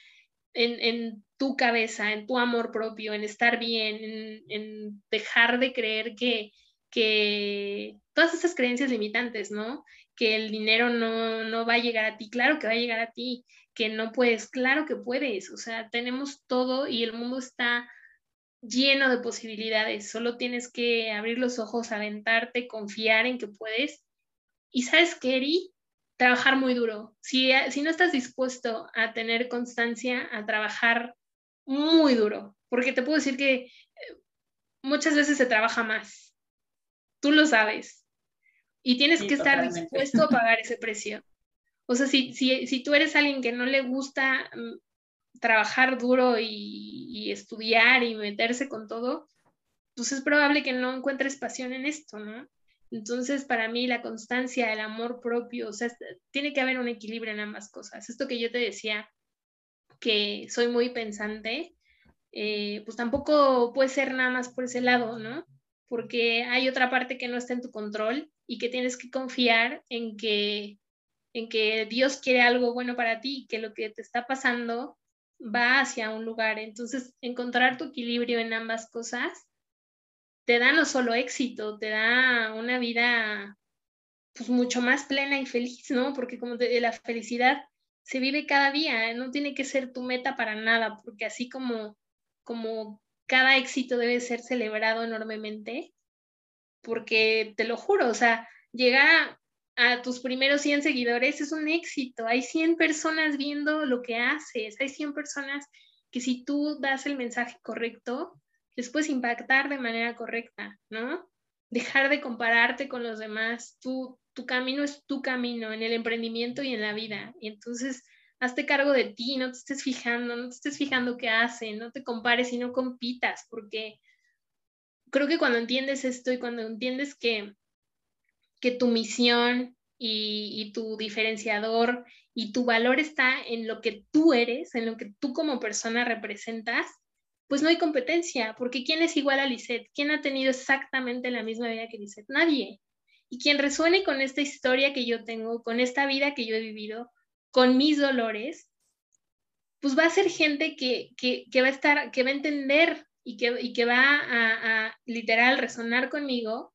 en, tu cabeza, en tu amor propio, en estar bien, en, en dejar de creer que, que todas esas creencias limitantes, ¿no? Que el dinero no, va a llegar a ti, claro que va a llegar a ti, que no puedes, claro que puedes, o sea, tenemos todo y el mundo está lleno de posibilidades, solo tienes que abrir los ojos, aventarte, confiar en que puedes. Y sabes, Kerry, trabajar muy duro. Si, si no estás dispuesto a tener constancia, a trabajar muy duro, porque te puedo decir que eh, muchas veces se trabaja más, tú lo sabes. Y tienes que estar dispuesto a pagar ese precio. O sea, si, si, si, tú eres alguien que no le gusta mm, trabajar duro y, estudiar y meterse con todo, pues es probable que no encuentres pasión en esto, ¿no? Entonces, para mí, la constancia, el amor propio, o sea, tiene que haber un equilibrio en ambas cosas. Esto que yo te decía, que soy muy pensante, eh, pues tampoco puede ser nada más por ese lado, ¿no? Porque hay otra parte que no está en tu control y que tienes que confiar en que, en que Dios quiere algo bueno para ti y que lo que te está pasando va hacia un lugar. Entonces, encontrar tu equilibrio en ambas cosas te da no solo éxito, te da una vida pues mucho más plena y feliz, ¿no? Porque como te, la felicidad se vive cada día, no tiene que ser tu meta para nada, porque así como como cada éxito debe ser celebrado enormemente, porque te lo juro, o sea, llegar a, tus primeros 100 seguidores es un éxito. Hay 100 personas viendo lo que haces, hay 100 personas que si tú das el mensaje correcto, les puedes impactar de manera correcta, ¿no? Dejar de compararte con los demás. tu camino es tu camino en el emprendimiento y en la vida. Y entonces, hazte cargo de ti, no te estés fijando, no te estés fijando qué hacen, no te compares y no compitas, porque creo que cuando entiendes esto y cuando entiendes que, que tu misión y, y tu diferenciador y tu valor está en lo que tú eres, en lo que tú como persona representas, pues no hay competencia, porque ¿quién es igual a Lisette? ¿Quién ha tenido exactamente la misma vida que Lisette? Nadie. Y quien resuene con esta historia que yo tengo, con esta vida que yo he vivido, con mis dolores, pues va a ser gente que, va a estar, que va a entender y que, que va a, a, literal resonar conmigo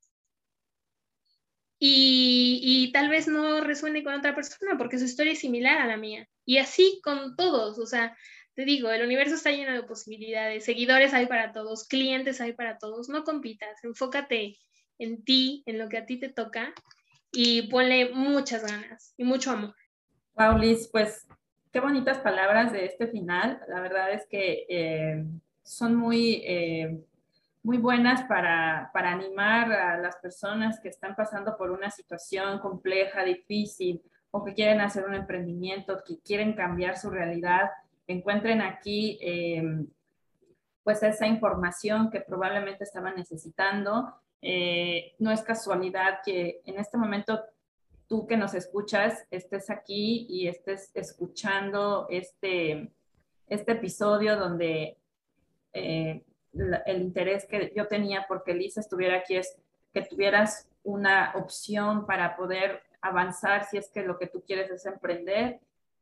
y, y, tal vez no resuene con otra persona porque su historia es similar a la mía. Y así con todos, o sea, te digo, el universo está lleno de posibilidades, seguidores hay para todos, clientes hay para todos, no compitas, enfócate en ti, en lo que a ti te toca y ponle muchas ganas y mucho amor. Wow, pues qué bonitas palabras de este final. La verdad es que eh, son muy, eh, muy buenas para, para, animar a las personas que están pasando por una situación compleja, difícil, o que quieren hacer un emprendimiento, que quieren cambiar su realidad. Encuentren aquí eh, pues esa información que probablemente estaban necesitando. no es casualidad que en este momento tú que nos escuchas estés aquí y estés escuchando este, este episodio donde eh, el interés que yo tenía porque Lisa estuviera aquí es que tuvieras una opción para poder avanzar si es que lo que tú quieres es emprender.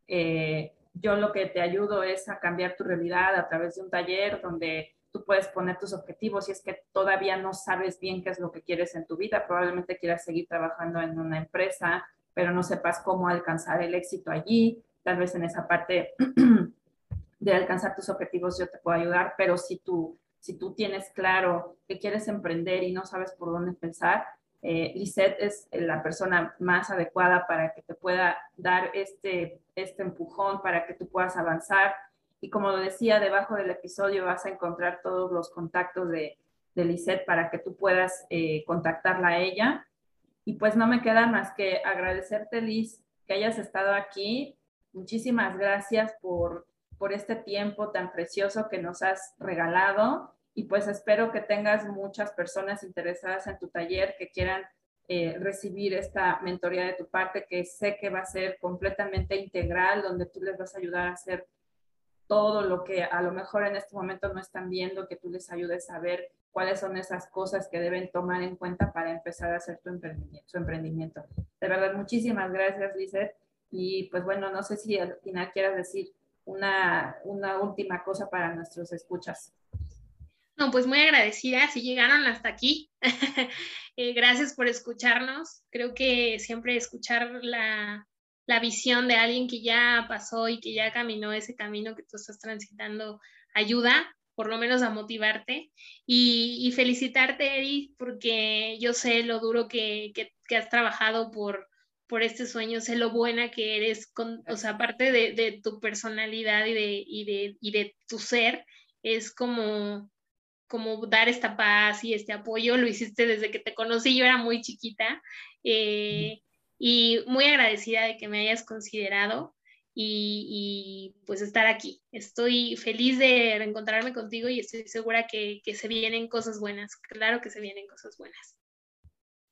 Eh, yo lo que te ayudo es a cambiar tu realidad a través de un taller donde puedes poner tus objetivos si es que todavía no sabes bien qué es lo que quieres en tu vida. Probablemente quieras seguir trabajando en una empresa, pero no sepas cómo alcanzar el éxito allí. Tal vez en esa parte de alcanzar tus objetivos yo te puedo ayudar, pero si tú, si tú tienes claro que quieres emprender y no sabes por dónde empezar, eh, Lisette es la persona más adecuada para que te pueda dar este, este empujón, para que tú puedas avanzar y como decía, debajo del episodio vas a encontrar todos los contactos de, de para que tú puedas eh, contactarla a ella. Y pues no me queda más que agradecerte, Liz, que hayas estado aquí. Muchísimas gracias por, por este tiempo tan precioso que nos has regalado. Y pues espero que tengas muchas personas interesadas en tu taller que quieran eh, recibir esta mentoría de tu parte, que sé que va a ser completamente integral, donde tú les vas a ayudar a hacer todo lo que a lo mejor en este momento no están viendo, que tú les ayudes a ver cuáles son esas cosas que deben tomar en cuenta para empezar a hacer tu emprendimiento, su emprendimiento. De verdad, muchísimas gracias, Lizeth. Y pues bueno, no sé si al final quieras decir una, una última cosa para nuestros escuchas. No, pues muy agradecida si llegaron hasta aquí. Eh, gracias por escucharnos. Creo que siempre escuchar la, la visión de alguien que ya pasó y que ya caminó ese camino que tú estás transitando ayuda por lo menos a motivarte y, felicitarte, Eri, porque yo sé lo duro que, has trabajado por, por este sueño, sé lo buena que eres, con, o sea, aparte de, tu personalidad y de, y de, tu ser, es como, como dar esta paz y este apoyo, lo hiciste desde que te conocí, yo era muy chiquita. Eh, y muy agradecida de que me hayas considerado y, pues estar aquí. Estoy feliz de reencontrarme contigo y estoy segura que, se vienen cosas buenas. Claro que se vienen cosas buenas.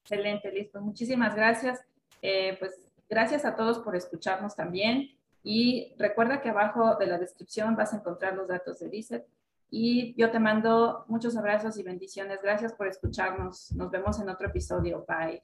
Excelente, listo. Muchísimas gracias. Eh, pues gracias a todos por escucharnos también. Y recuerda que abajo de la descripción vas a encontrar los datos de Lizeth. Y yo te mando muchos abrazos y bendiciones. Gracias por escucharnos. Nos vemos en otro episodio. Bye.